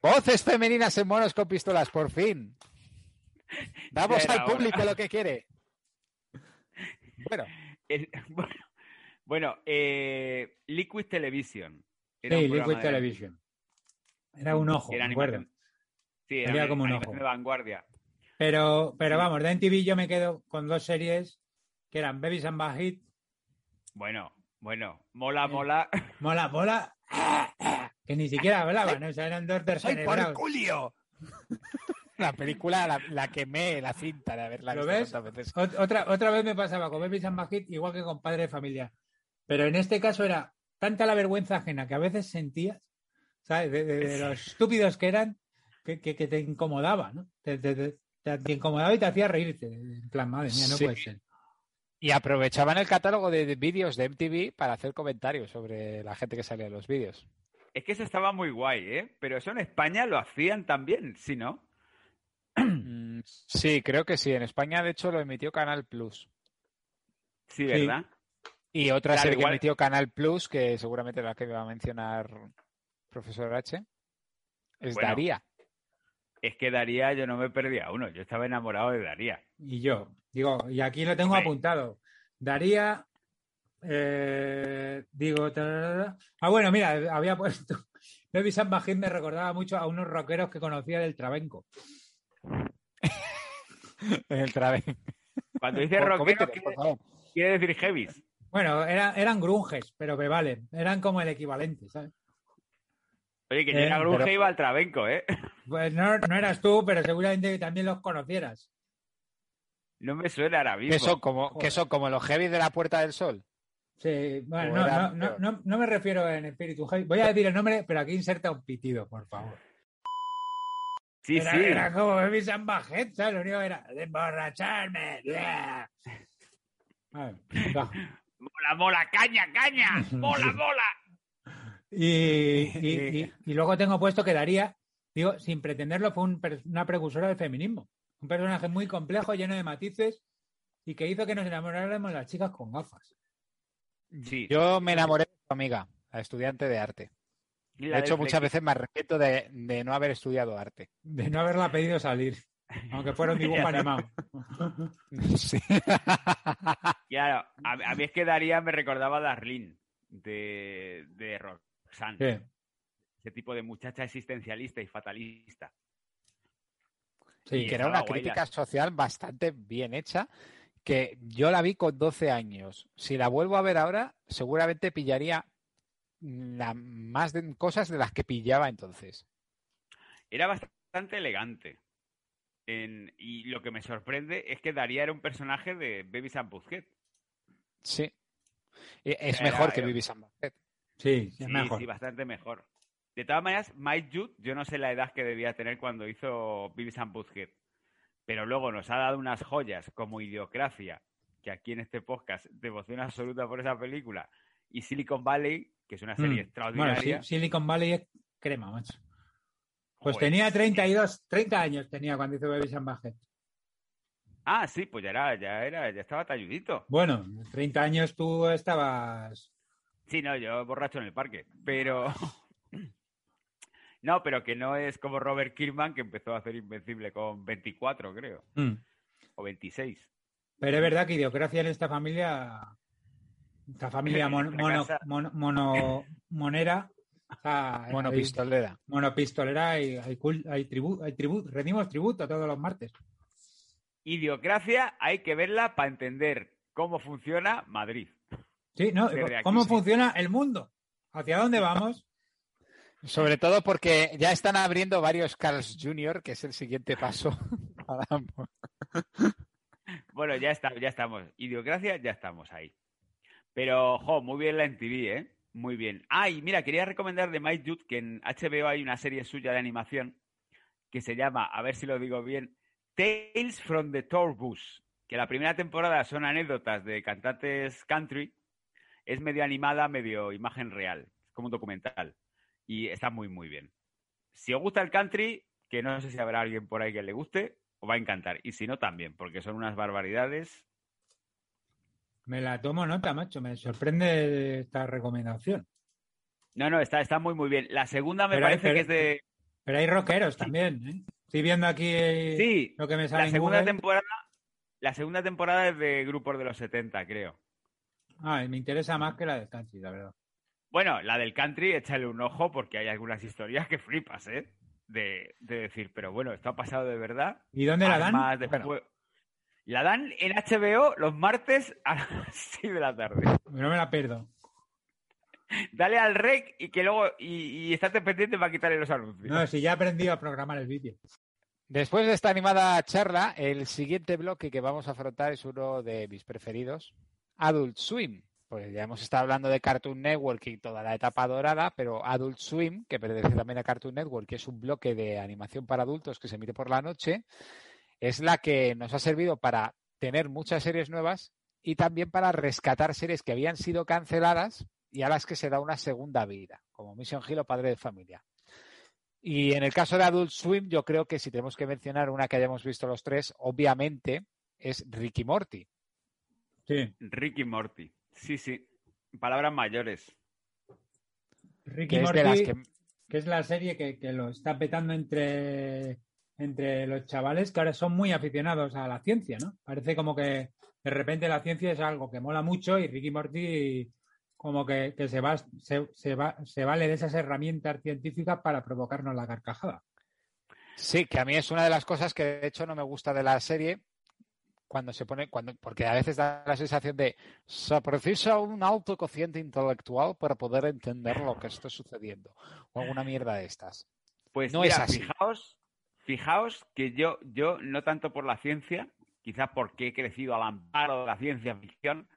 ¡Voces femeninas en monos con pistolas, por fin! Damos era al hora. público lo que quiere. Bueno, el- bueno, bueno, eh, Liquid Television. Era Sí, Liquid de- Television. Era un ojo, era me Sí, era una como un ojo. de vanguardia. Pero, pero vamos, de NTV yo me quedo con dos series que eran Babies and Bad Hit. Bueno, bueno, mola, mola. Mola, mola. Que ni siquiera hablaban, ¿no? o sea, eran dos descerebrados. Julio! La película la, la quemé, la cinta de haberla ¿Lo visto ves? veces. Ot- Otra, otra vez me pasaba con Babies and Bad Hit, igual que con Padre de Familia. Pero en este caso era tanta la vergüenza ajena que a veces sentías, ¿sabes? De, de- de los estúpidos que eran, que, que- que te incomodaba, ¿no? Te, te- te- te- incomodaba y te hacía reírte. En plan, madre mía, no Sí. puede ser. Y aprovechaban el catálogo de de vídeos de MTV para hacer comentarios sobre la gente que salía en los vídeos. Es que eso estaba muy guay, ¿eh? Pero eso en España lo hacían también, ¿sí no? Mm, Sí, creo que sí. En España, de hecho, lo emitió Canal Plus. Sí, ¿verdad? Y otra Claro, serie igual- que emitió Canal Plus, que seguramente la que va a mencionar profesor H, es Bueno. Daría. Es que Daría yo no me perdía uno. Yo estaba enamorado de Daría. Y yo, digo, y aquí lo tengo apuntado. Daría, eh, digo, tararara. ah, bueno, mira, había puesto, Baby San Bajín me recordaba mucho a unos rockeros que conocía del Trabenco. En el trabe. Cuando dice Por- rockero, coméntenos, quiere, decir heavies. Bueno, era- eran grunges, pero que vale, eran como el equivalente, ¿sabes? Oye, que yo Eh, era grunge pero- iba al Trabenco, ¿eh? Pues no, no eras tú, pero seguramente que también los conocieras. No me suena ahora mismo. Que son como, que son como los heavy de la Puerta del Sol. Sí, bueno, no, era no, no, no, no me refiero en espíritu heavy. Voy a decir el nombre, pero aquí inserta un pitido, por favor. Sí, era, sí. era como Baby San Bajet, ¿sabes? Lo único que era de emborracharme. ¡bleh! A ver. Mola, mola, caña, caña. Mola, mola. Y, y- y- y luego tengo puesto que Daría, digo, sin pretenderlo, fue un una precursora del feminismo. Un personaje muy complejo, lleno de matices y que hizo que nos enamoráramos las chicas con gafas. Sí. Yo me enamoré de su amiga, la estudiante de arte. Y la De hecho, muchas veces me arrepiento de, de no haber estudiado arte. De no haberla pedido salir, aunque fuera un dibujo animado. Sí. Claro, a, a mí es que Daría me recordaba a Darlene de, de Sí. Ese tipo de muchacha existencialista y fatalista. Sí, y que era una crítica la- social bastante bien hecha, que yo la vi con 12 años. Si la vuelvo a ver ahora, seguramente pillaría la- más de cosas de las que pillaba entonces. Era bastante elegante. En- y lo que me sorprende es que Daría era un personaje de Baby Sam Busquet. Sí. E- Es Era- mejor que era- Vivi Sambajet. Sí, Sí, es mejor. sí, bastante mejor. De todas maneras, Mike Judd, yo no sé la edad que debía tener cuando hizo Beavis and Butthead, pero luego nos ha dado unas joyas como Idiocracia, que aquí en este podcast, devoción absoluta por esa película, y Silicon Valley, que es una serie Mm. Bueno, extraordinaria. sí, Silicon Valley es crema, macho. Pues tenía sí. 32, 30 años tenía cuando hizo Baby San Bajet. Ah, sí, pues ya era, ya era, ya estaba talludito. Bueno, 30 años tú estabas. Sí, no, yo borracho en el parque, pero... No, pero que no es como Robert Kirkman, que empezó a hacer Invencible con 24, creo, Mm. o 26. Pero es verdad que idiocracia en esta familia. Esta familia mon- mono, mono- mono- monera. o sea, hay- Monopistolera. monopistolera y hay, hay tributo, hay tributo, rendimos tributo todos los martes. Idiocracia hay que verla para entender cómo funciona Madrid. Sí, ¿no? Desde aquí, ¿Cómo sí. funciona el mundo? ¿Hacia dónde vamos? Sobre todo porque ya están abriendo varios Carls Jr., que es el siguiente paso. Bueno, ya está, ya estamos. Idiocracia, ya estamos ahí. Pero, jo, muy bien la MTV, ¿eh? Muy bien. Ah, y mira, quería recomendar de Mike Judd que en HBO hay una serie suya de animación que se llama, a ver si lo digo bien, Tales from the Tour Bus. Que la primera temporada son anécdotas de cantantes country. Es medio animada, medio imagen real. Es como un documental. Y está muy, muy bien. Si os gusta el country, que no sé si habrá alguien por ahí que le guste, os va a encantar. Y si no, también, porque son unas barbaridades. Me la tomo nota, macho. Me sorprende esta recomendación. No, no, está, está muy, muy bien. La segunda me Pero hay- parece que es de. Pero hay rockeros también, ¿eh? Estoy viendo aquí eh, Sí, lo que me sale la segunda Google. temporada. La segunda temporada es de grupos de los 70, creo. Ah, me interesa más que la del country, la verdad. Bueno, la del country, échale un ojo porque hay algunas historias que flipas, ¿eh? De, de decir, pero bueno, esto ha pasado de verdad. ¿Y dónde la dan? Bueno. La dan en HBO los martes a las 6 de la tarde. No me la pierdo. Dale al rec y que luego. Y, y estate pendiente para quitarle los anuncios. No, si ya he aprendido a programar el vídeo. Después de esta animada charla, el siguiente bloque que vamos a afrontar es uno de mis preferidos, Adult Swim, pues ya hemos estado hablando de Cartoon Network y toda la etapa dorada, pero Adult Swim, que pertenece también a Cartoon Network, que es un bloque de animación para adultos que se mire por la noche, es la que nos ha servido para tener muchas series nuevas y también para rescatar series que habían sido canceladas y a las que se da una segunda vida, como Mission Hill o Padre de Familia. Y en el caso de Adult Swim, yo creo que si tenemos que mencionar una que hayamos visto los tres, obviamente es Ricky Morty. Sí. Ricky Morty. Sí, sí. Palabras mayores. Ricky Que es Morty, de las que- que es la serie que, que lo está petando entre, entre los chavales que ahora son muy aficionados a la ciencia, ¿no? Parece como que de repente la ciencia es algo que mola mucho y Ricky Morty como que, que se, va, se, se va, se vale de esas herramientas científicas para provocarnos la carcajada. Sí, que a mí es una de las cosas que de hecho no me gusta de la serie cuando se pone, cuando, porque a veces da la sensación de se precisa un alto cociente intelectual para poder entender lo que está sucediendo o alguna mierda de estas. Pues no mira, es así. fijaos, fijaos que yo, yo no tanto por la ciencia, quizás porque he crecido al amparo de la ciencia ficción,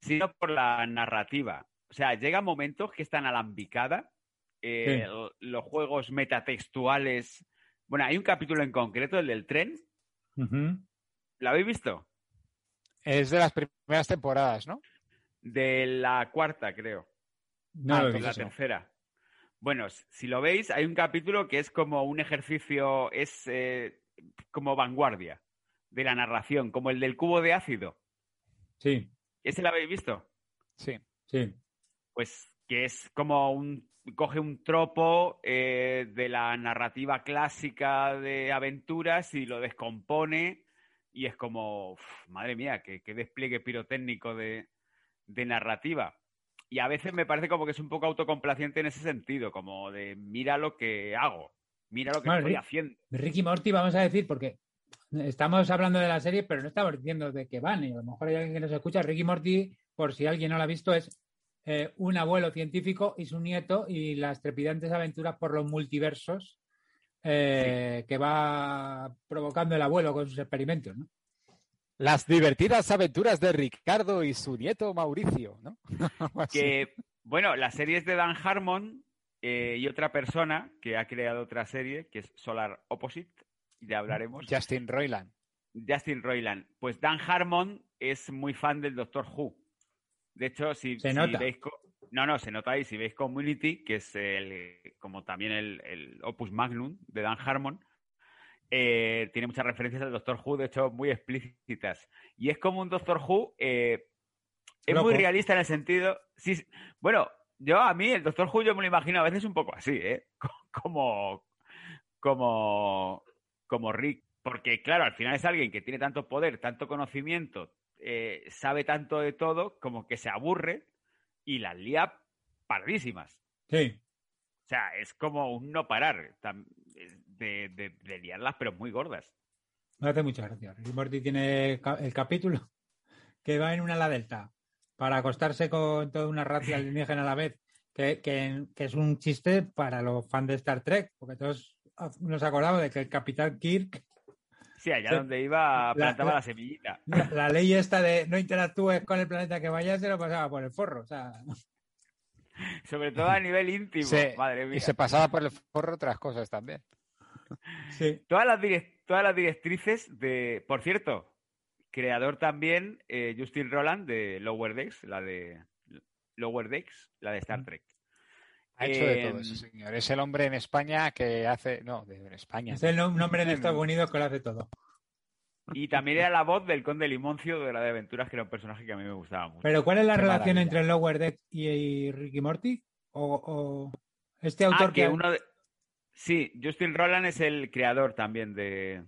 sino por la narrativa. O sea, llega momentos que están alambicada, eh, Sí. los juegos metatextuales. Bueno, hay un capítulo en concreto, el del tren. Ujú. ¿Lo habéis visto? Es de las primeras temporadas, ¿no? De la cuarta, creo. No Ah, de la visto. tercera. Bueno, si lo veis, hay un capítulo que es como un ejercicio, es eh, como vanguardia de la narración, como el del cubo de ácido. Sí, ¿Ese lo habéis visto? Sí. sí. Pues que es como un. coge un tropo eh, de la narrativa clásica de aventuras y lo descompone. Y es como. uf, madre mía, qué, qué despliegue pirotécnico de, de narrativa. Y a veces me parece como que es un poco autocomplaciente en ese sentido, como de mira lo que hago, mira lo que Bueno, estoy haciendo. Ricky Morty, vamos a decir, porque estamos hablando de la serie, pero no estamos diciendo de qué van. Y a lo mejor hay alguien que nos escucha. Ricky Morty, por si alguien no lo ha visto, es eh, un abuelo científico y su nieto y las trepidantes aventuras por los multiversos eh, que va provocando el abuelo con sus experimentos, ¿no? Las divertidas aventuras de Ricardo y su nieto Mauricio, ¿no? Que, bueno, la serie es de Dan Harmon eh, y otra persona que ha creado otra serie, que es Solar Opposite, y ya hablaremos. Justin Roiland. Justin Roiland. Pues Dan Harmon es muy fan del Doctor Who. De hecho, si, Se si nota. veis... No, no, se nota ahí. Si veis Community, que es el, como también el, el opus magnum de Dan Harmon, eh, tiene muchas referencias al Doctor Who, de hecho, muy explícitas. Y es como un Doctor Who... eh, es Loco. muy realista en el sentido... Sí, sí. bueno, yo a mí el Doctor Who yo me lo imagino a veces un poco así, ¿eh? Como... Como... Como Rick. Porque, claro, al final es alguien que tiene tanto poder, tanto conocimiento, eh, sabe tanto de todo, como que se aburre y las lía pardísimas. Sí. O sea, es como un no parar de, de, de liarlas, pero muy gordas. Me hace mucha gracia. Ricky Morty tiene el capítulo que va en una ala delta para acostarse con toda una raza alienígena a la vez, que, que- que es un chiste para los fans de Star Trek, porque todos nos acordamos de que el Capitán Kirk, Sí, allá donde iba, La- plantaba la- la, semillita. la, la ley esta de no interactúes con el planeta que vayas, se lo pasaba por el forro. O sea, Sobre todo a nivel íntimo, Se- madre mía. y se pasaba por el forro otras cosas también. sí. Todas las, todas las directrices de... Por cierto, creador también eh, Justin Roland de Lower Decks, la de Lower Decks, la de Star Trek. Ha hecho de todo ese señor. Es el hombre en España que hace. No, de en España. Es el nombre en Estados Unidos que lo hace todo. Y también era la voz del Conde Limoncio de la de Aventuras, que era un personaje que a mí me gustaba mucho. Pero ¿cuál es la Qué relación maravilla. entre Lower Deck y, y Ricky Morty? ¿O, o este Ah, autor que que... uno de- Sí, Justin Roland es el creador también de,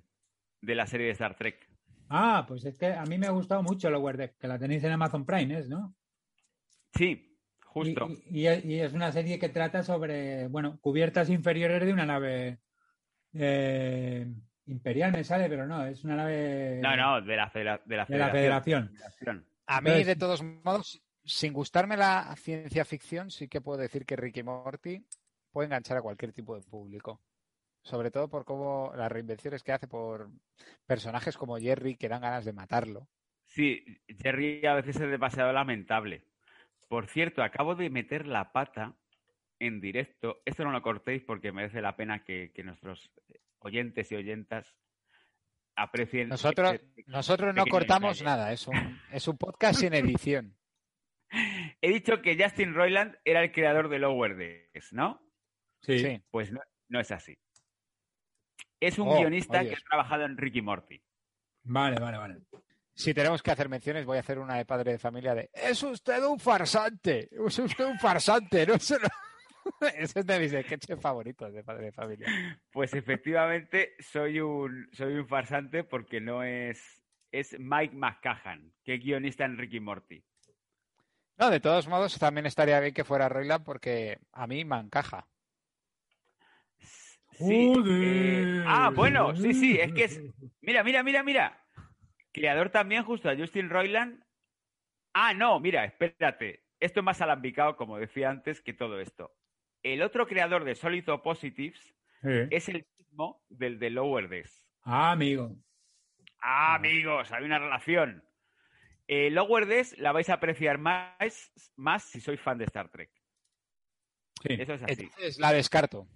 de la serie de Star Trek. Ah, pues es que a mí me ha gustado mucho Lower Deck, que la tenéis en Amazon Prime, ¿es? ¿no? Sí, justo. Y, y- y es una serie que trata sobre, bueno, cubiertas inferiores de una nave eh, imperial, me sale, pero no, es una nave No, no, de la, federa- de la de la Federación. Federación. A mí, Entonces- de todos modos, sin gustarme la ciencia ficción, sí que puedo decir que Ricky Morty puede enganchar a cualquier tipo de público. Sobre todo por cómo las reinvenciones que hace por personajes como Jerry que dan ganas de matarlo. Sí, Jerry a veces es demasiado lamentable. Por cierto, acabo de meter la pata en directo. Esto no lo cortéis porque merece la pena que, que nuestros oyentes y oyentas aprecien. Nosotros, este nosotros no cortamos detalle. nada, es un, es un podcast sin edición. He dicho que Justin Roiland era el creador de Lower Decks, ¿no? Sí. Sí. Pues no, no es así. Es un Oh, guionista oh, que ha trabajado en Ricky Morty. Vale, vale, vale. Si tenemos que hacer menciones, voy a hacer una de padre de familia de ¡Es usted un farsante! ¡Es usted un farsante! No se lo- Ese es de mis sketches favoritos de padre de familia. Pues efectivamente soy un, soy un farsante porque no es... Es Mike McCahan, que es guionista en Ricky Morty. No, de todos modos, también estaría bien que fuera Roiland porque a mí me encaja. Sí, eh, ah, bueno, sí, sí, es que es... Mira, mira, mira, mira. Creador también justo a Justin Roiland. Ah, no, mira, espérate. Esto es más alambicado, como decía antes, que todo esto. El otro creador de Solid Positives Eh. es el mismo del de Lower Decks. Ah, amigo. Ah, amigos, hay una relación. Eh, Lower Decks la vais a apreciar más, más si sois fan de Star Trek. Sí. Eso es así. Entonces la descarto.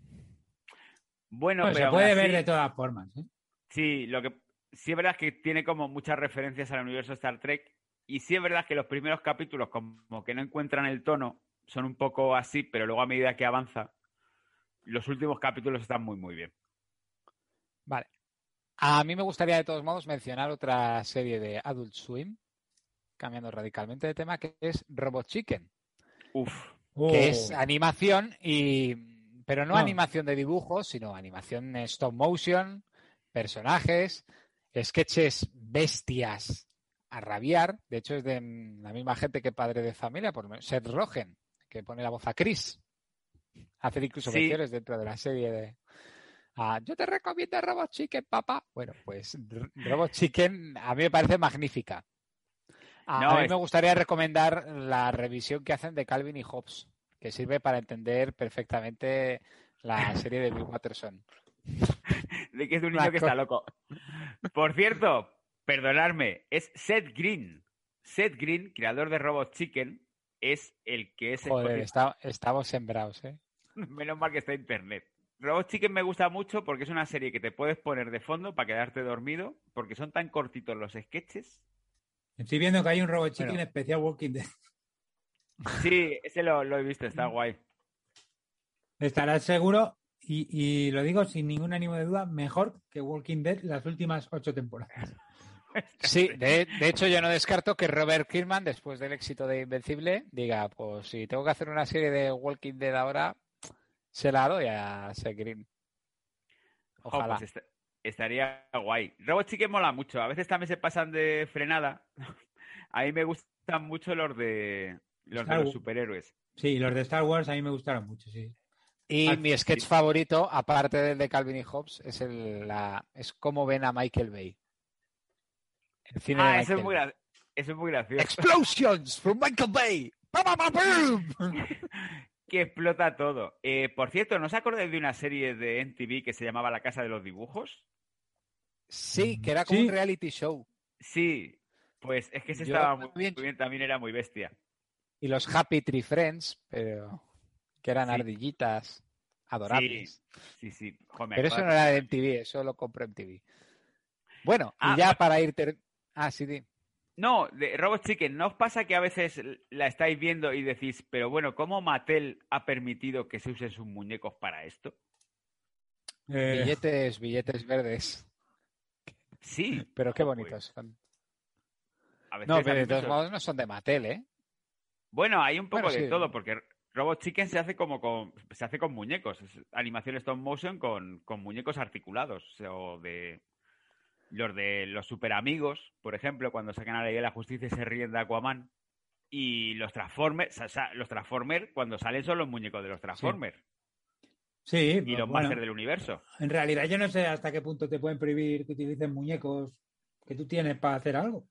Bueno, Pues pero se puede ver de todas formas. ¿eh? Sí, lo que sí es verdad que tiene como muchas referencias al universo Star Trek y sí es verdad que los primeros capítulos como que no encuentran el tono, son un poco así, pero luego a medida que avanza, los últimos capítulos están muy muy bien. Vale. A mí me gustaría de todos modos mencionar otra serie de Adult Swim, cambiando radicalmente de tema, que es Robot Chicken, Uf, Oh. que es animación y pero no Ah. animación de dibujos, sino animación en stop motion, personajes, sketches bestias a rabiar. De hecho, es de mm, la misma gente que Padre de Familia, por lo menos, Seth Rogen, que pone la voz a Chris. Hacer incluso Sí. menciones dentro de la serie de. ah, yo te recomiendo Robot Chicken, papá. Bueno, pues Robot Chicken a mí me parece magnífica. A, No, a mí es- me gustaría recomendar la revisión que hacen de Calvin y Hobbes, que sirve para entender perfectamente la serie de Bill Watterson. De que es de un niño que está loco. Por cierto, perdonadme, es Seth Green. Seth Green, creador de Robot Chicken, es el que es Joder, está- estamos sembrados, ¿eh? Menos mal que está internet. Robot Chicken me gusta mucho porque es una serie que te puedes poner de fondo para quedarte dormido, porque son tan cortitos los sketches. Estoy viendo que hay un Robot Chicken Bueno. especial Walking Dead. Sí, ese lo, lo he visto, está guay. Estarás seguro, y, y lo digo sin ningún ánimo de duda, mejor que Walking Dead las últimas ocho temporadas. Sí, de, de hecho yo no descarto que Robert Kirkman, después del éxito de Invencible, diga, pues si tengo que hacer una serie de Walking Dead ahora, se la doy a Seth Green. Ojalá. pues est- estaría guay. Robot Chicken mola mucho. A veces también se pasan de frenada. A mí me gustan mucho los de los, de los superhéroes. Sí, los de Star Wars a mí me gustaron mucho, sí. Y Ah, mi sketch favorito, aparte del de Calvin y Hobbes, es el, la, es cómo ven a Michael Bay. El cine de Ah, eso es, muy, Bay. gra- eso es muy gracioso. Explosions from Michael Bay. Que explota todo. Eh, por cierto, ¿no os acordáis de una serie de NTV que se llamaba La Casa de los Dibujos? Sí, que era como Sí. un reality show. Sí, pues es que ese Yo estaba muy bien, también era muy bestia. Y los Happy Tree Friends, pero que eran Sí. ardillitas adorables. Sí, sí. Jo, me Pero eso no era de MTV, eso lo compré en TV. Bueno, Ah, y ya bueno. para ir... ter- Ah, sí, di. No, de Robot Chicken, ¿no os pasa que a veces la estáis viendo y decís, pero bueno, ¿cómo Mattel ha permitido que se usen sus muñecos para esto? Eh, Billetes, billetes verdes. Sí. Pero qué jo, bonitos son. pues, a veces No, pero de todos modos no son de Mattel, ¿eh? Bueno, hay un poco Bueno, de sí. todo, porque Robot Chicken se hace como con, se hace con muñecos, es animación stop motion con, con muñecos articulados, o de los de los super amigos, por ejemplo, cuando sacan a la Liga de la Justicia y se ríen de Aquaman, y los Transformers, o sea, los Transformers cuando salen son los muñecos de los Transformers sí, y pues, los bueno, Masters del Universo. en realidad yo no sé hasta qué punto te pueden prohibir que utilicen muñecos que tú tienes para hacer algo.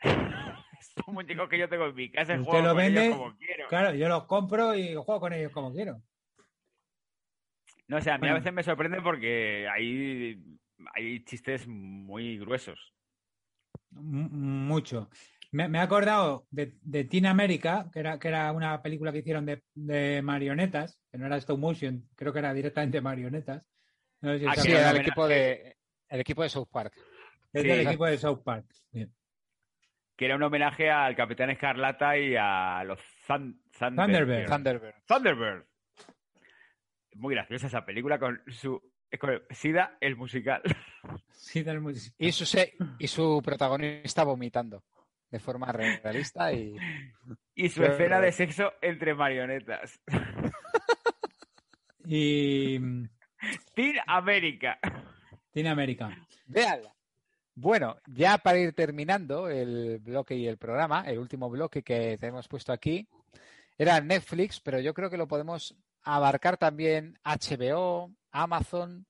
Son muñecos que yo tengo en mi casa Usted juego lo con ellos vende, como quiero. claro, yo los compro y juego con ellos como quiero. No sé, a mí Bueno. a veces me sorprende porque hay, hay chistes muy gruesos. M- mucho. Me, me he acordado de, de Teen America, que era, que era una película que hicieron de, de marionetas, que no era stop motion, creo que era directamente marionetas. No sé si Ah, sí, era el equipo de, el equipo de South Park. Es Sí. del equipo de South Park. Bien. Que era un homenaje al Capitán Escarlata y a los Thun- Thunderbird. Thunderbird. Thunderbird. Muy graciosa esa película con su con Sida, el musical. Sí, del mus- Y su, se- y su protagonista vomitando de forma realista y Y su escena de sexo entre marionetas. Y mm, Teen América. Teen America. Véanla. Bueno, ya para ir terminando el bloque y el programa, el último bloque que tenemos puesto aquí era Netflix, pero yo creo que lo podemos abarcar también HBO, Amazon.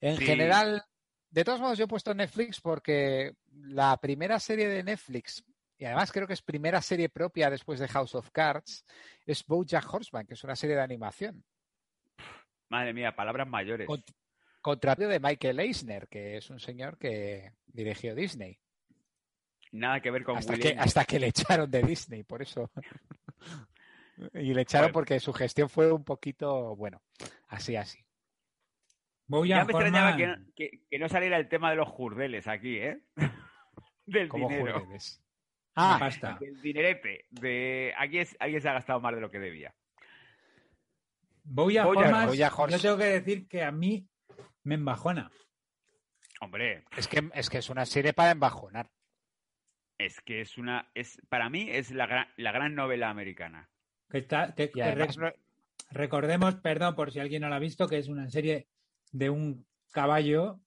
En Sí. general, de todos modos, yo he puesto Netflix porque la primera serie de Netflix, y además creo que es primera serie propia después de House of Cards, es BoJack Horseman, que es una serie de animación. Madre mía, palabras mayores. Con- Contrario de Michael Eisner, que es un señor que dirigió Disney. Nada que ver con Hasta William. que, hasta que le echaron de Disney, por eso. y le echaron porque su gestión fue un poquito, bueno, así, así. Ya Bojack me extrañaba que, no- que- que no saliera el tema de los jurdeles aquí, ¿eh? Del Como dinero. jurdeles. La Ah, pasta. Del dinerete. De... Aquí es- alguien se ha gastado más de lo que debía. Bojack Bojack- Horseman, Bojack Horse- yo tengo que decir que a mí me embajona. Hombre, es que, es que es una serie para embajonar. es que es una. es Para mí es la gran, la gran novela americana. Que está, que- además recordemos, perdón por si alguien no la ha visto, que es una serie de un caballo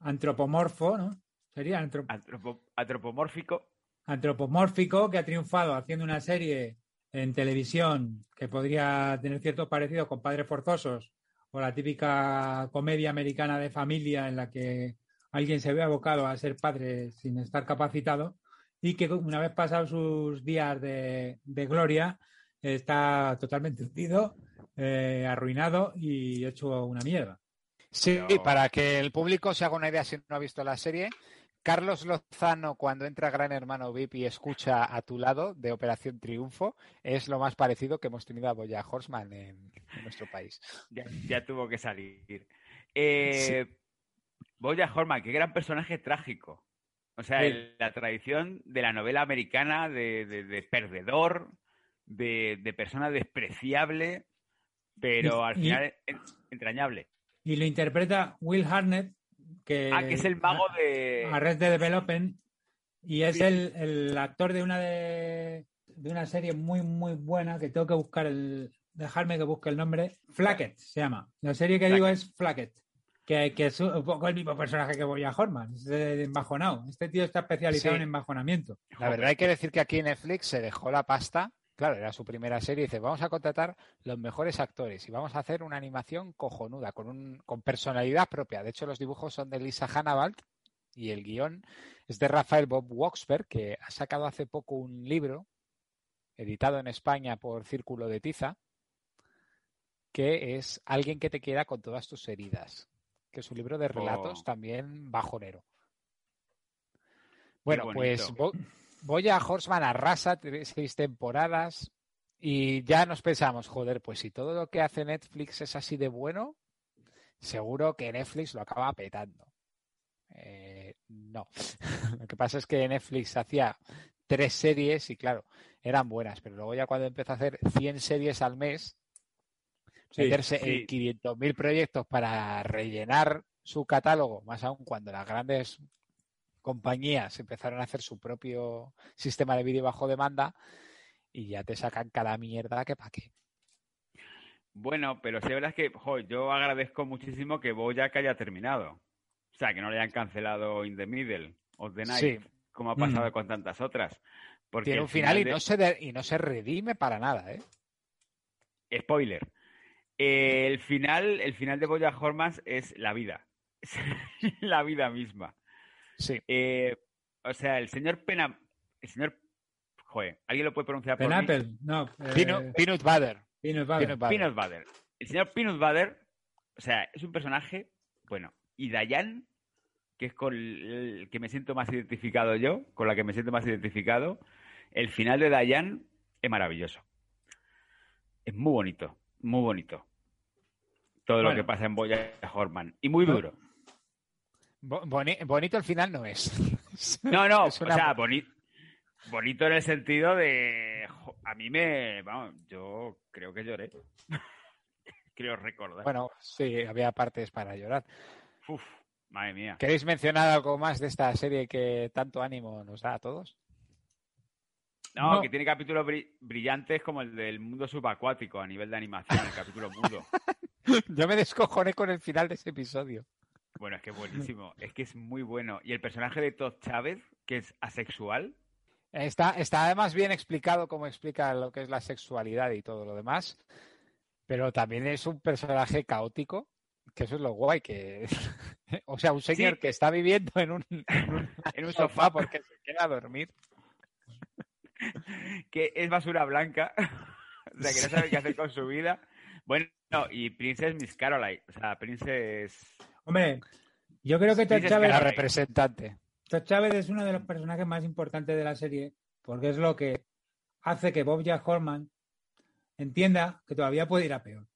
antropomorfo, ¿no? Sería antrop- Antropo- antropomórfico. antropomórfico que ha triunfado haciendo una serie en televisión que podría tener cierto parecido con Padres Forzosos o la típica comedia americana de familia en la que alguien se ve abocado a ser padre sin estar capacitado y que una vez pasados sus días de, gloria está totalmente hundido, eh, arruinado y hecho una mierda. Sí, para que el público se haga una idea si no ha visto la serie, Carlos Lozano, cuando entra Gran Hermano VIP y escucha a tu lado de Operación Triunfo, es lo más parecido que hemos tenido a Boya Horseman en, en nuestro país. Ya, ya tuvo que salir. Eh, Boya Horman, qué gran personaje trágico. O sea, Sí. el- la tradición de la novela americana de, de- de perdedor, de, de persona despreciable, pero Y- al y- final en- entrañable. Y lo interpreta Will Harnett, que, Ah, que es el mago de... Arrested Development y es el, el actor de una de, de una serie muy muy buena que tengo que buscar el dejarme que busque el nombre. Flacket se llama. La serie que digo es Flacket que, que es un poco el mismo personaje que Boya Horman es de embajonado este tío está especializado Sí. en embajonamiento. La verdad hay que decir que aquí Netflix se dejó la pasta. Claro, era su primera serie y dice, vamos a contratar los mejores actores y vamos a hacer una animación cojonuda, con, un, con personalidad propia. De hecho, los dibujos son de Lisa Hannibal y el guion es de Rafael Bob Waxberg, que ha sacado hace poco un libro, editado en España por Círculo de Tiza, que es Alguien que te quiera con todas tus heridas, que es un libro de relatos Oh. también bajonero. Bueno, pues Bo- Boya Horseman arrasa tres- seis temporadas y ya nos pensamos, joder, pues si todo lo que hace Netflix es así de bueno, seguro que Netflix lo acaba petando. Eh, no. lo que pasa es que Netflix hacía tres series y claro, eran buenas, pero luego ya cuando empezó a hacer 100 series al mes, Sí, meterse sí. en 500.000 proyectos para rellenar su catálogo, más aún cuando las grandes compañías empezaron a hacer su propio sistema de vídeo bajo demanda y ya te sacan cada mierda que pa' qué. Bueno, pero sí, la verdad es que jo, yo agradezco muchísimo que Bojack haya terminado. O sea, que no le hayan cancelado In the Middle of the Night, Sí. como ha pasado Mm. con tantas otras. Porque Tiene un final, y, de- no se de- y no se redime para nada, ¿eh? Spoiler. Eh, el final, el final de Boya Hormans es la vida. Es la vida misma. Sí. Eh, o sea, el señor Pena. El señor. Joder, ¿alguien lo puede pronunciar por mí? Penapple no eh, Peanut, peanut butter. Peanut Butter. Peanut butter. Peanut Butter. El señor Peanut Butter, o sea, es un personaje, bueno, y Dayan, que es con el que me siento más identificado yo, con la que me siento más identificado, El final de Dayan es maravilloso. Es muy bonito, muy bonito. Todo lo que pasa en Boya Horman. Y muy duro. Bo- boni- bonito el final no es. No, no, Es o sea, boni- bonito en el sentido de. jo, A mí me. Vamos, yo creo que lloré. creo recordar. Bueno, sí, había partes para llorar. Uf, madre mía. ¿Queréis mencionar algo más de esta serie que tanto ánimo nos da a todos? No, No. que tiene capítulos bri- brillantes como el del mundo subacuático a nivel de animación, el capítulo mudo. Yo me descojoné con el final de ese episodio. Bueno, es que buenísimo. Es que es muy bueno. Y el personaje de Todd Chávez, que es asexual, Está, está además bien explicado cómo explica lo que es la sexualidad y todo lo demás, pero también es un personaje caótico, que eso es lo guay, que o sea, un señor Sí. que está viviendo en un, en un, en un sofá sofá, porque se queda a dormir. que es basura blanca, o sea, que no sabe qué hacer con su vida. Bueno, y Princess Miss Caroline, o sea, Princess... Hombre, yo creo que Todd Dices Chávez, La representante. Todd Chávez es uno de los personajes más importantes de la serie porque es lo que hace que Bob Jack Horman entienda que todavía puede ir a peor.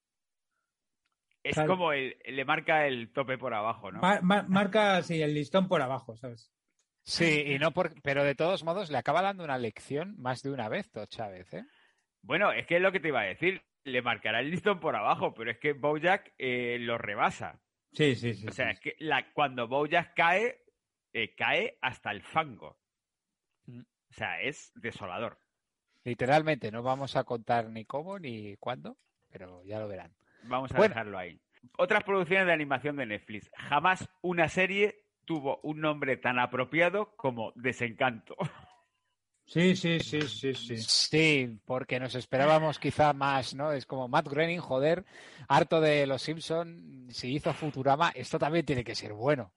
Es como el, le marca el tope por abajo, ¿no? Mar- mar- marca así el listón por abajo, ¿sabes? Sí, y no por, pero de todos modos le acaba dando una lección más de una vez Todd Chávez, ¿eh? Bueno, es que es lo que te iba a decir. Le marcará el listón por abajo, pero es que Bojack eh, lo rebasa. Sí, sí, sí. O sea, sí. es que la, cuando Bojack cae, eh, cae hasta el fango. Mm. O sea, es desolador. Literalmente, no vamos a contar ni cómo ni cuándo, pero ya lo verán. Vamos a Bueno. dejarlo ahí. Otras producciones de animación de Netflix. Jamás una serie tuvo un nombre tan apropiado como Desencanto. Sí, sí, sí, sí, sí. Sí, porque nos esperábamos quizá más, ¿no? Es como Matt Groening, joder, harto de Los Simpson, si hizo Futurama, esto también tiene que ser bueno.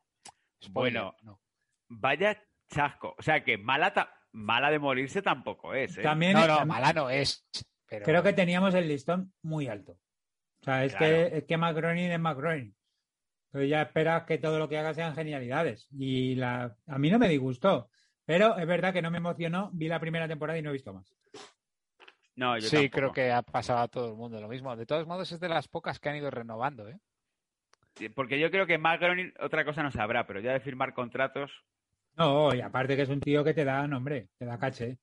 Spoiler, Bueno, no. Vaya chasco. O sea que mala, ta- mala de morirse tampoco es. ¿eh? También No, no, mala no es. Pero... creo que teníamos el listón muy alto. O sea, es Claro. que es que Matt Groening es Matt Groening. Entonces ya esperas que todo lo que haga sean genialidades. Y la a mí no me disgustó. Pero es verdad que no me emocionó. Vi la primera temporada y no he visto más. No, yo Sí, tampoco. creo que ha pasado a todo el mundo lo mismo. De todos modos, es de las pocas que han ido renovando, ¿eh? Sí, Porque yo creo que Matt Groening otra cosa no sabrá, pero ya de firmar contratos. No, y aparte que es un tío que te da nombre, te da caché.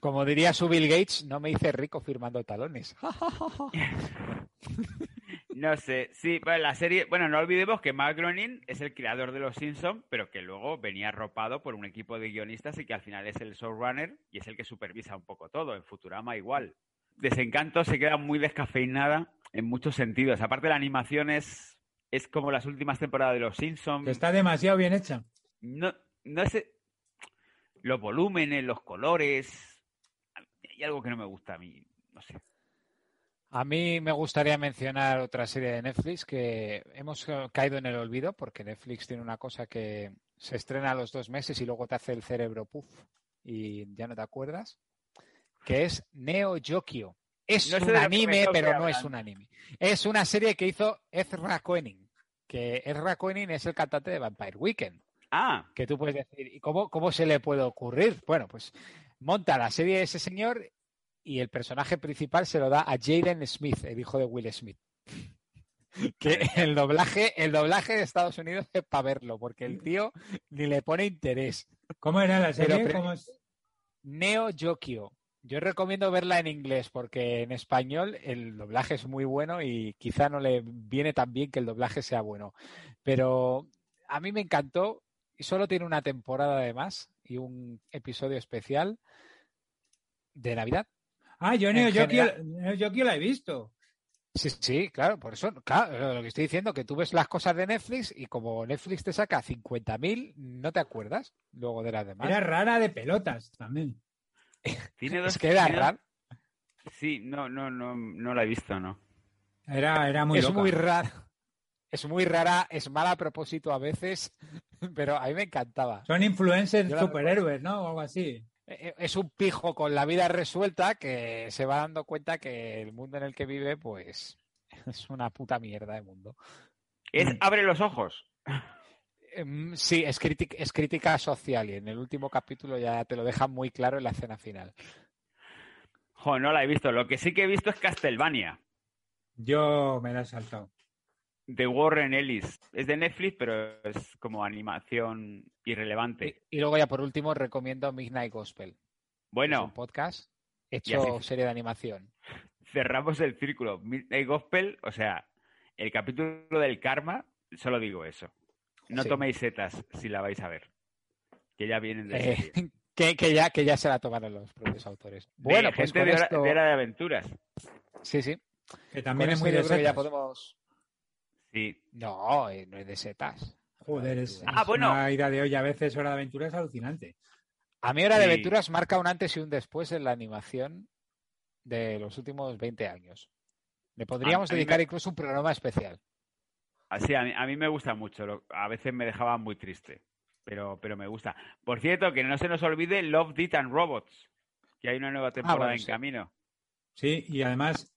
Como diría su Bill Gates, no me hice rico firmando talones. No sé, sí, bueno, la serie, bueno, no olvidemos que Matt Groening es el creador de Los Simpsons, pero que luego venía arropado por un equipo de guionistas y que al final es el showrunner y es el que supervisa un poco todo. En Futurama igual. Desencanto se queda muy descafeinada en muchos sentidos. Aparte la animación es, es como las últimas temporadas de Los Simpsons. Está demasiado bien hecha. No, no sé. Los volúmenes, los colores. Hay algo que no me gusta a mí. No sé. A mí me gustaría mencionar otra serie de Netflix que hemos eh, caído en el olvido porque Netflix tiene una cosa que se estrena a los dos meses y luego te hace el cerebro puff y ya no te acuerdas, que es Neo Yokio. Es No un anime, pero no es un anime. Es una serie que hizo Ezra Koenig, que Ezra Koenig es el cantante de Vampire Weekend. Ah, que tú puedes decir, ¿y cómo, cómo se le puede ocurrir? Bueno, pues monta la serie de ese señor y el personaje principal se lo da a Jaden Smith, el hijo de Will Smith. Que el doblaje, el doblaje de Estados Unidos es para verlo, porque el tío ni le pone interés. ¿Cómo era la serie? ¿Cómo es? Neo Yokio. Yo recomiendo verla en inglés porque en español el doblaje es muy bueno y quizá no le viene tan bien que el doblaje sea bueno. Pero a mí me encantó y solo tiene una temporada además y un episodio especial de Navidad. Ah, yo En Neo Yokio, la he visto. Sí, sí, claro, por eso, claro, lo que estoy diciendo, que tú ves las cosas de Netflix y como Netflix te saca 50.000, no te acuerdas luego de las demás. Era rara de pelotas también. tiene dos. Es que era raro. Sí, no, no, no, no la he visto, ¿no? Era, era muy es loca. muy rara. Es muy rara, es mala a propósito a veces, pero a mí me encantaba. Son influencers superhéroes, ¿no? O algo así. Eh, Es un pijo con la vida resuelta que se va dando cuenta que el mundo en el que vive, pues, es una puta mierda de mundo. Es Abre los ojos. mm, sí, es, crític- es crítica social y en el último capítulo ya te lo dejan muy claro en la escena final. Jo, no la he visto. Lo que sí que he visto es Castlevania, Yo me la he saltado. De Warren Ellis. Es de Netflix, pero es como animación irrelevante. Y luego ya por último recomiendo Midnight Gospel. Es Bueno, un podcast hecho así- serie de animación. cerramos el círculo. Midnight Gospel, o sea, el capítulo del karma, solo digo eso. No Sí. toméis setas si la vais a ver. Que ya vienen de Eh, que, que ya, que ya se la tomaron los propios autores. De Bueno, pues gente con de, esto- de aventuras. Sí, sí. Que también Con es muy de que ya setas. podemos... Sí. No, eh, no es de setas. Joder, es, Ah, es bueno. una ida de hoy a veces hora de aventura es alucinante. A mí Hora de. Aventuras marca un antes y un después en la animación de los últimos 20 años. Le podríamos a dedicar me- incluso un programa especial. Así, a mí, a mí me gusta mucho. lo- A veces me dejaba muy triste. Pero, pero me gusta. Por cierto, que no se nos olvide Love, Death and Robots. Que hay una nueva temporada bueno, en sí. camino. Sí, y además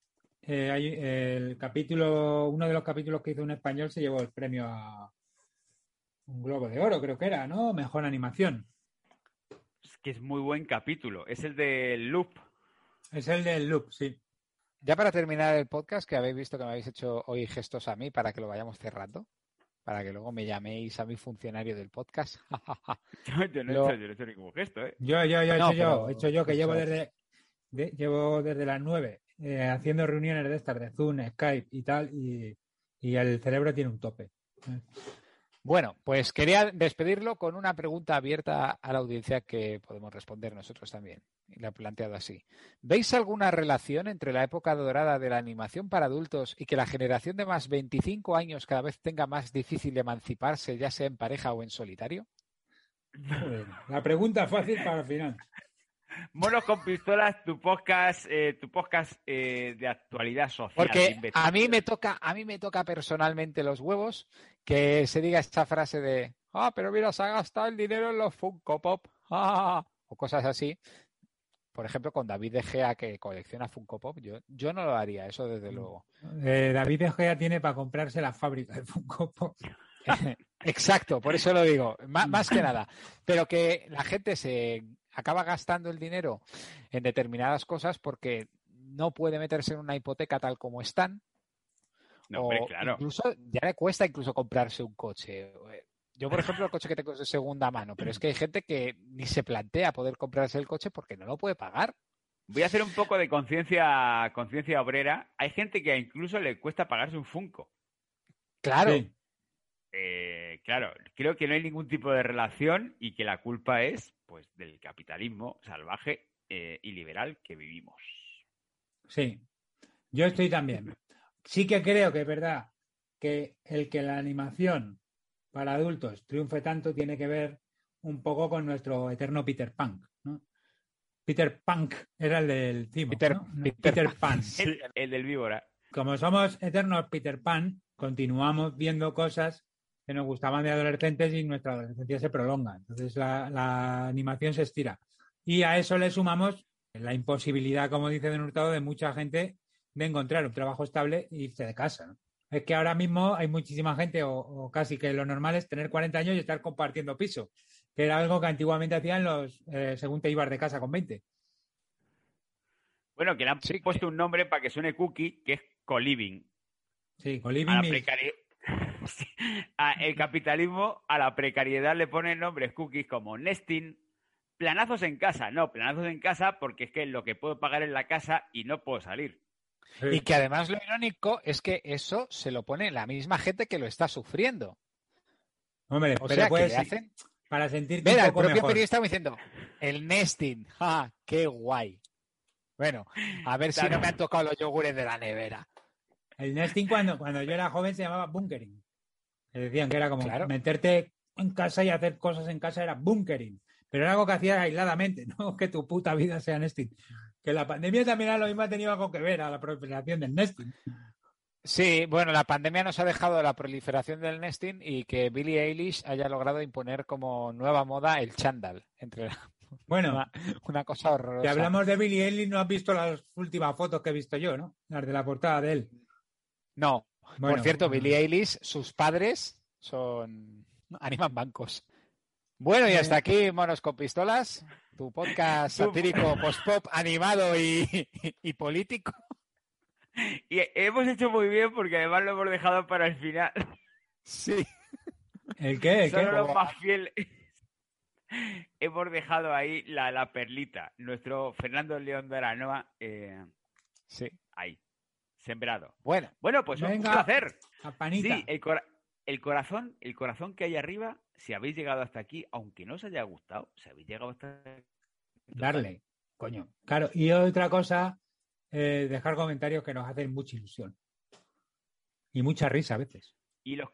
eh, hay el capítulo, uno de los capítulos que hizo un español se llevó el premio a un Globo de Oro, creo que era, ¿no? Mejor animación. Es que es muy buen capítulo. Es el de Loop. Es el del Loop, sí. Ya para terminar el podcast, que habéis visto que me habéis hecho hoy gestos a mí para que lo vayamos cerrando, para que luego me llaméis a mi funcionario del podcast. Yo, yo no, Lo- he hecho, yo no he hecho ningún gesto, ¿eh? Yo, yo, yo, he No, hecho yo, he hecho yo, que llevo desde, de- llevo desde las nueve eh, haciendo reuniones de estas, de Zoom, Skype y tal, y, y el cerebro tiene un tope. Bueno, pues quería despedirlo con una pregunta abierta a la audiencia que podemos responder nosotros también. Y la he planteado así. ¿Veis alguna relación entre la época dorada de la animación para adultos y que la generación de más 25 años cada vez tenga más difícil emanciparse, ya sea en pareja o en solitario? La pregunta fácil para el final. Monos con pistolas, tu podcast, eh, tu podcast eh, de actualidad social. Porque a mí me toca, a mí me toca personalmente los huevos que se diga esta frase de ah, pero mira, se ha gastado el dinero en los Funko Pop, ah", o cosas así. Por ejemplo, con David De Gea que colecciona Funko Pop, yo, yo no lo haría, eso desde luego. Eh, David De Gea tiene para comprarse la fábrica de Funko Pop. Exacto, por eso lo digo, má- más, que nada. Pero que la gente se acaba gastando el dinero en determinadas cosas porque no puede meterse en una hipoteca tal como están. No, o hombre, claro. Incluso ya le cuesta incluso comprarse un coche. Yo, por ejemplo, el coche que tengo es de segunda mano, pero es que hay gente que ni se plantea poder comprarse el coche porque no lo puede pagar. Voy a hacer un poco de conciencia conciencia obrera. Hay gente que incluso le cuesta pagarse un Funko. Claro. Sí. Eh, claro, creo que no hay ningún tipo de relación y que la culpa es pues del capitalismo salvaje eh, y liberal que vivimos. Sí, yo estoy también. Sí que creo que es verdad que el que la animación para adultos triunfe tanto tiene que ver un poco con nuestro eterno Peter Punk, ¿no? Peter Punk era el del Cimo, Peter- Peter Peter, Pan. Pan. El, el del víbora. Como somos eternos Peter Pan, continuamos viendo cosas que nos gustaban de adolescentes y nuestra adolescencia se prolonga. Entonces la, la animación se estira. Y a eso le sumamos la imposibilidad, como dice Den Hurtado, de mucha gente de encontrar un trabajo estable e irse de casa. ¿no? Es que ahora mismo hay muchísima gente, o, o casi que lo normal es tener 40 años y estar compartiendo piso, que era algo que antiguamente hacían los eh, según te ibas de casa con 20. Bueno, que le han Sí, puesto un nombre para que suene cookie, que es co-living. Sí, con A la precari-. A el capitalismo a la precariedad le pone nombres cookies como nesting, planazos en casa. No, planazos en casa porque es que es lo que puedo pagar en la casa y no puedo salir. Y que además lo irónico es que eso se lo pone la misma gente que lo está sufriendo. Hombre, O pero sea, que puedes- le hacen para sentirte Mira, un el poco propio mejor. periodista diciendo, el nesting, ¡ja! ¡Qué guay! Bueno, a ver si no me han tocado los yogures de la nevera. El nesting cuando, cuando yo era joven se llamaba bunkering. Que decían que era como Claro. meterte en casa y hacer cosas en casa era bunkering. Pero era algo que hacías aisladamente, no que tu puta vida sea nesting. Que la pandemia también a lo mismo ha tenido algo que ver a la proliferación del nesting. Sí, bueno, la pandemia nos ha dejado la proliferación del nesting y que Billie Eilish haya logrado imponer como nueva moda el chándal. Entre la- Bueno, una, una cosa horrorosa. si hablamos de Billy Eilish, no has visto las últimas fotos que he visto yo, ¿no? Las de la portada de él. No, Bueno, por cierto. Billie Eilish, sus padres son Animan bancos. Bueno, y hasta aquí Monos con Pistolas, tu podcast satírico post-pop animado y, y político. Y hemos hecho muy bien porque además lo hemos dejado para el final. Sí. ¿El qué? ¿El Solo qué? los más fieles. hemos dejado ahí la, la perlita. Nuestro Fernando León de Aranoa. Eh, sí. Ahí. Sembrado. Bueno. Bueno, pues un Venga, placer. campanita. Sí, el, cora- el corazón, el corazón que hay arriba, si habéis llegado hasta aquí, aunque no os haya gustado, si habéis llegado hasta aquí. Darle, coño. Claro, y otra cosa, eh, dejar comentarios que nos hacen mucha ilusión. Y mucha risa a veces. Y los,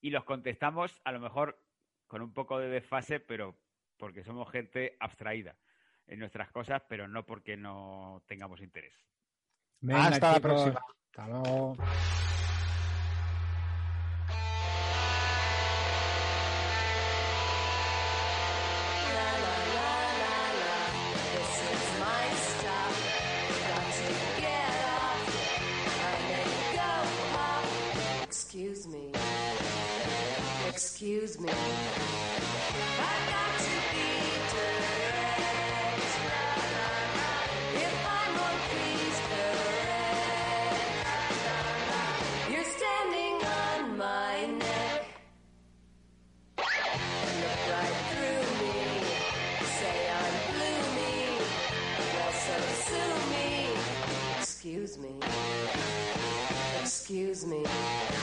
y los contestamos a lo mejor con un poco de desfase, pero porque somos gente abstraída en nuestras cosas, pero no porque no tengamos interés. Venga, Hasta la chicos, próxima. Hasta luego. This is my stop. Got to get off. I may go off. Excuse me. Excuse me. Excuse me. Excuse me.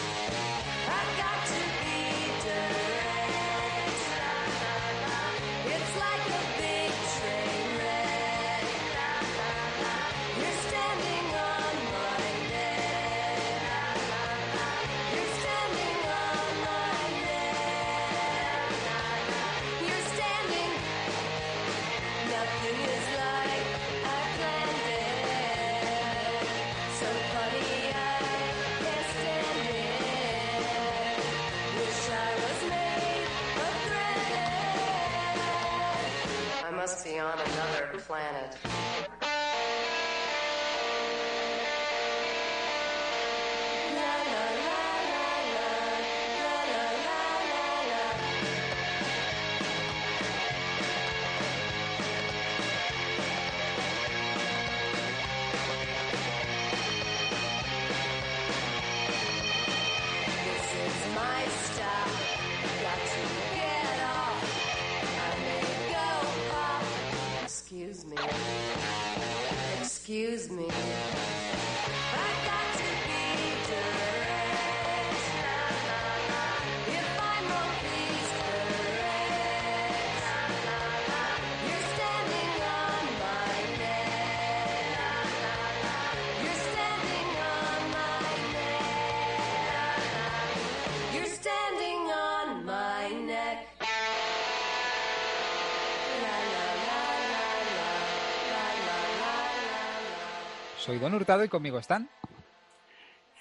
Soy Don Hurtado y conmigo están.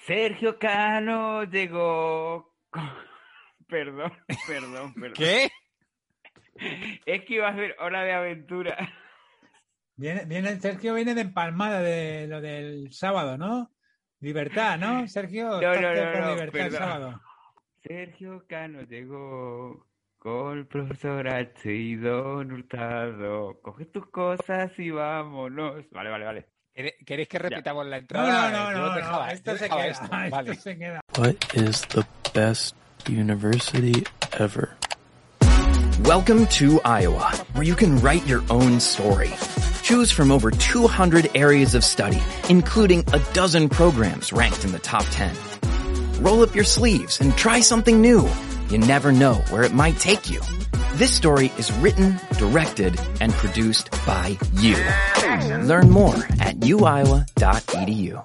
Sergio Cano llegó. Perdón, perdón, perdón. ¿Qué? Es que iba a hacer hora de aventura. Viene, viene, Sergio viene de empalmada de lo del sábado, ¿no? Libertad, ¿no? Sergio, No, no, no, por no, libertad el sábado. Sergio Cano llegó con el profesor H y Don Hurtado. Coge tus cosas y vámonos. Vale, vale, vale. ¿Quere- ¿Queréis que repitamos la entrada? no, no, Yo no, no, dejaba- esto se queda, esto, esto vale. se queda. What is the best university ever? Welcome to Iowa, where you can write your own story. Choose from over 200 areas of study, including a dozen programs ranked in the top 10. Roll up your sleeves and try something new. You never know where it might take you. This story is written, directed, and produced by you. Learn more at uiowa.edu.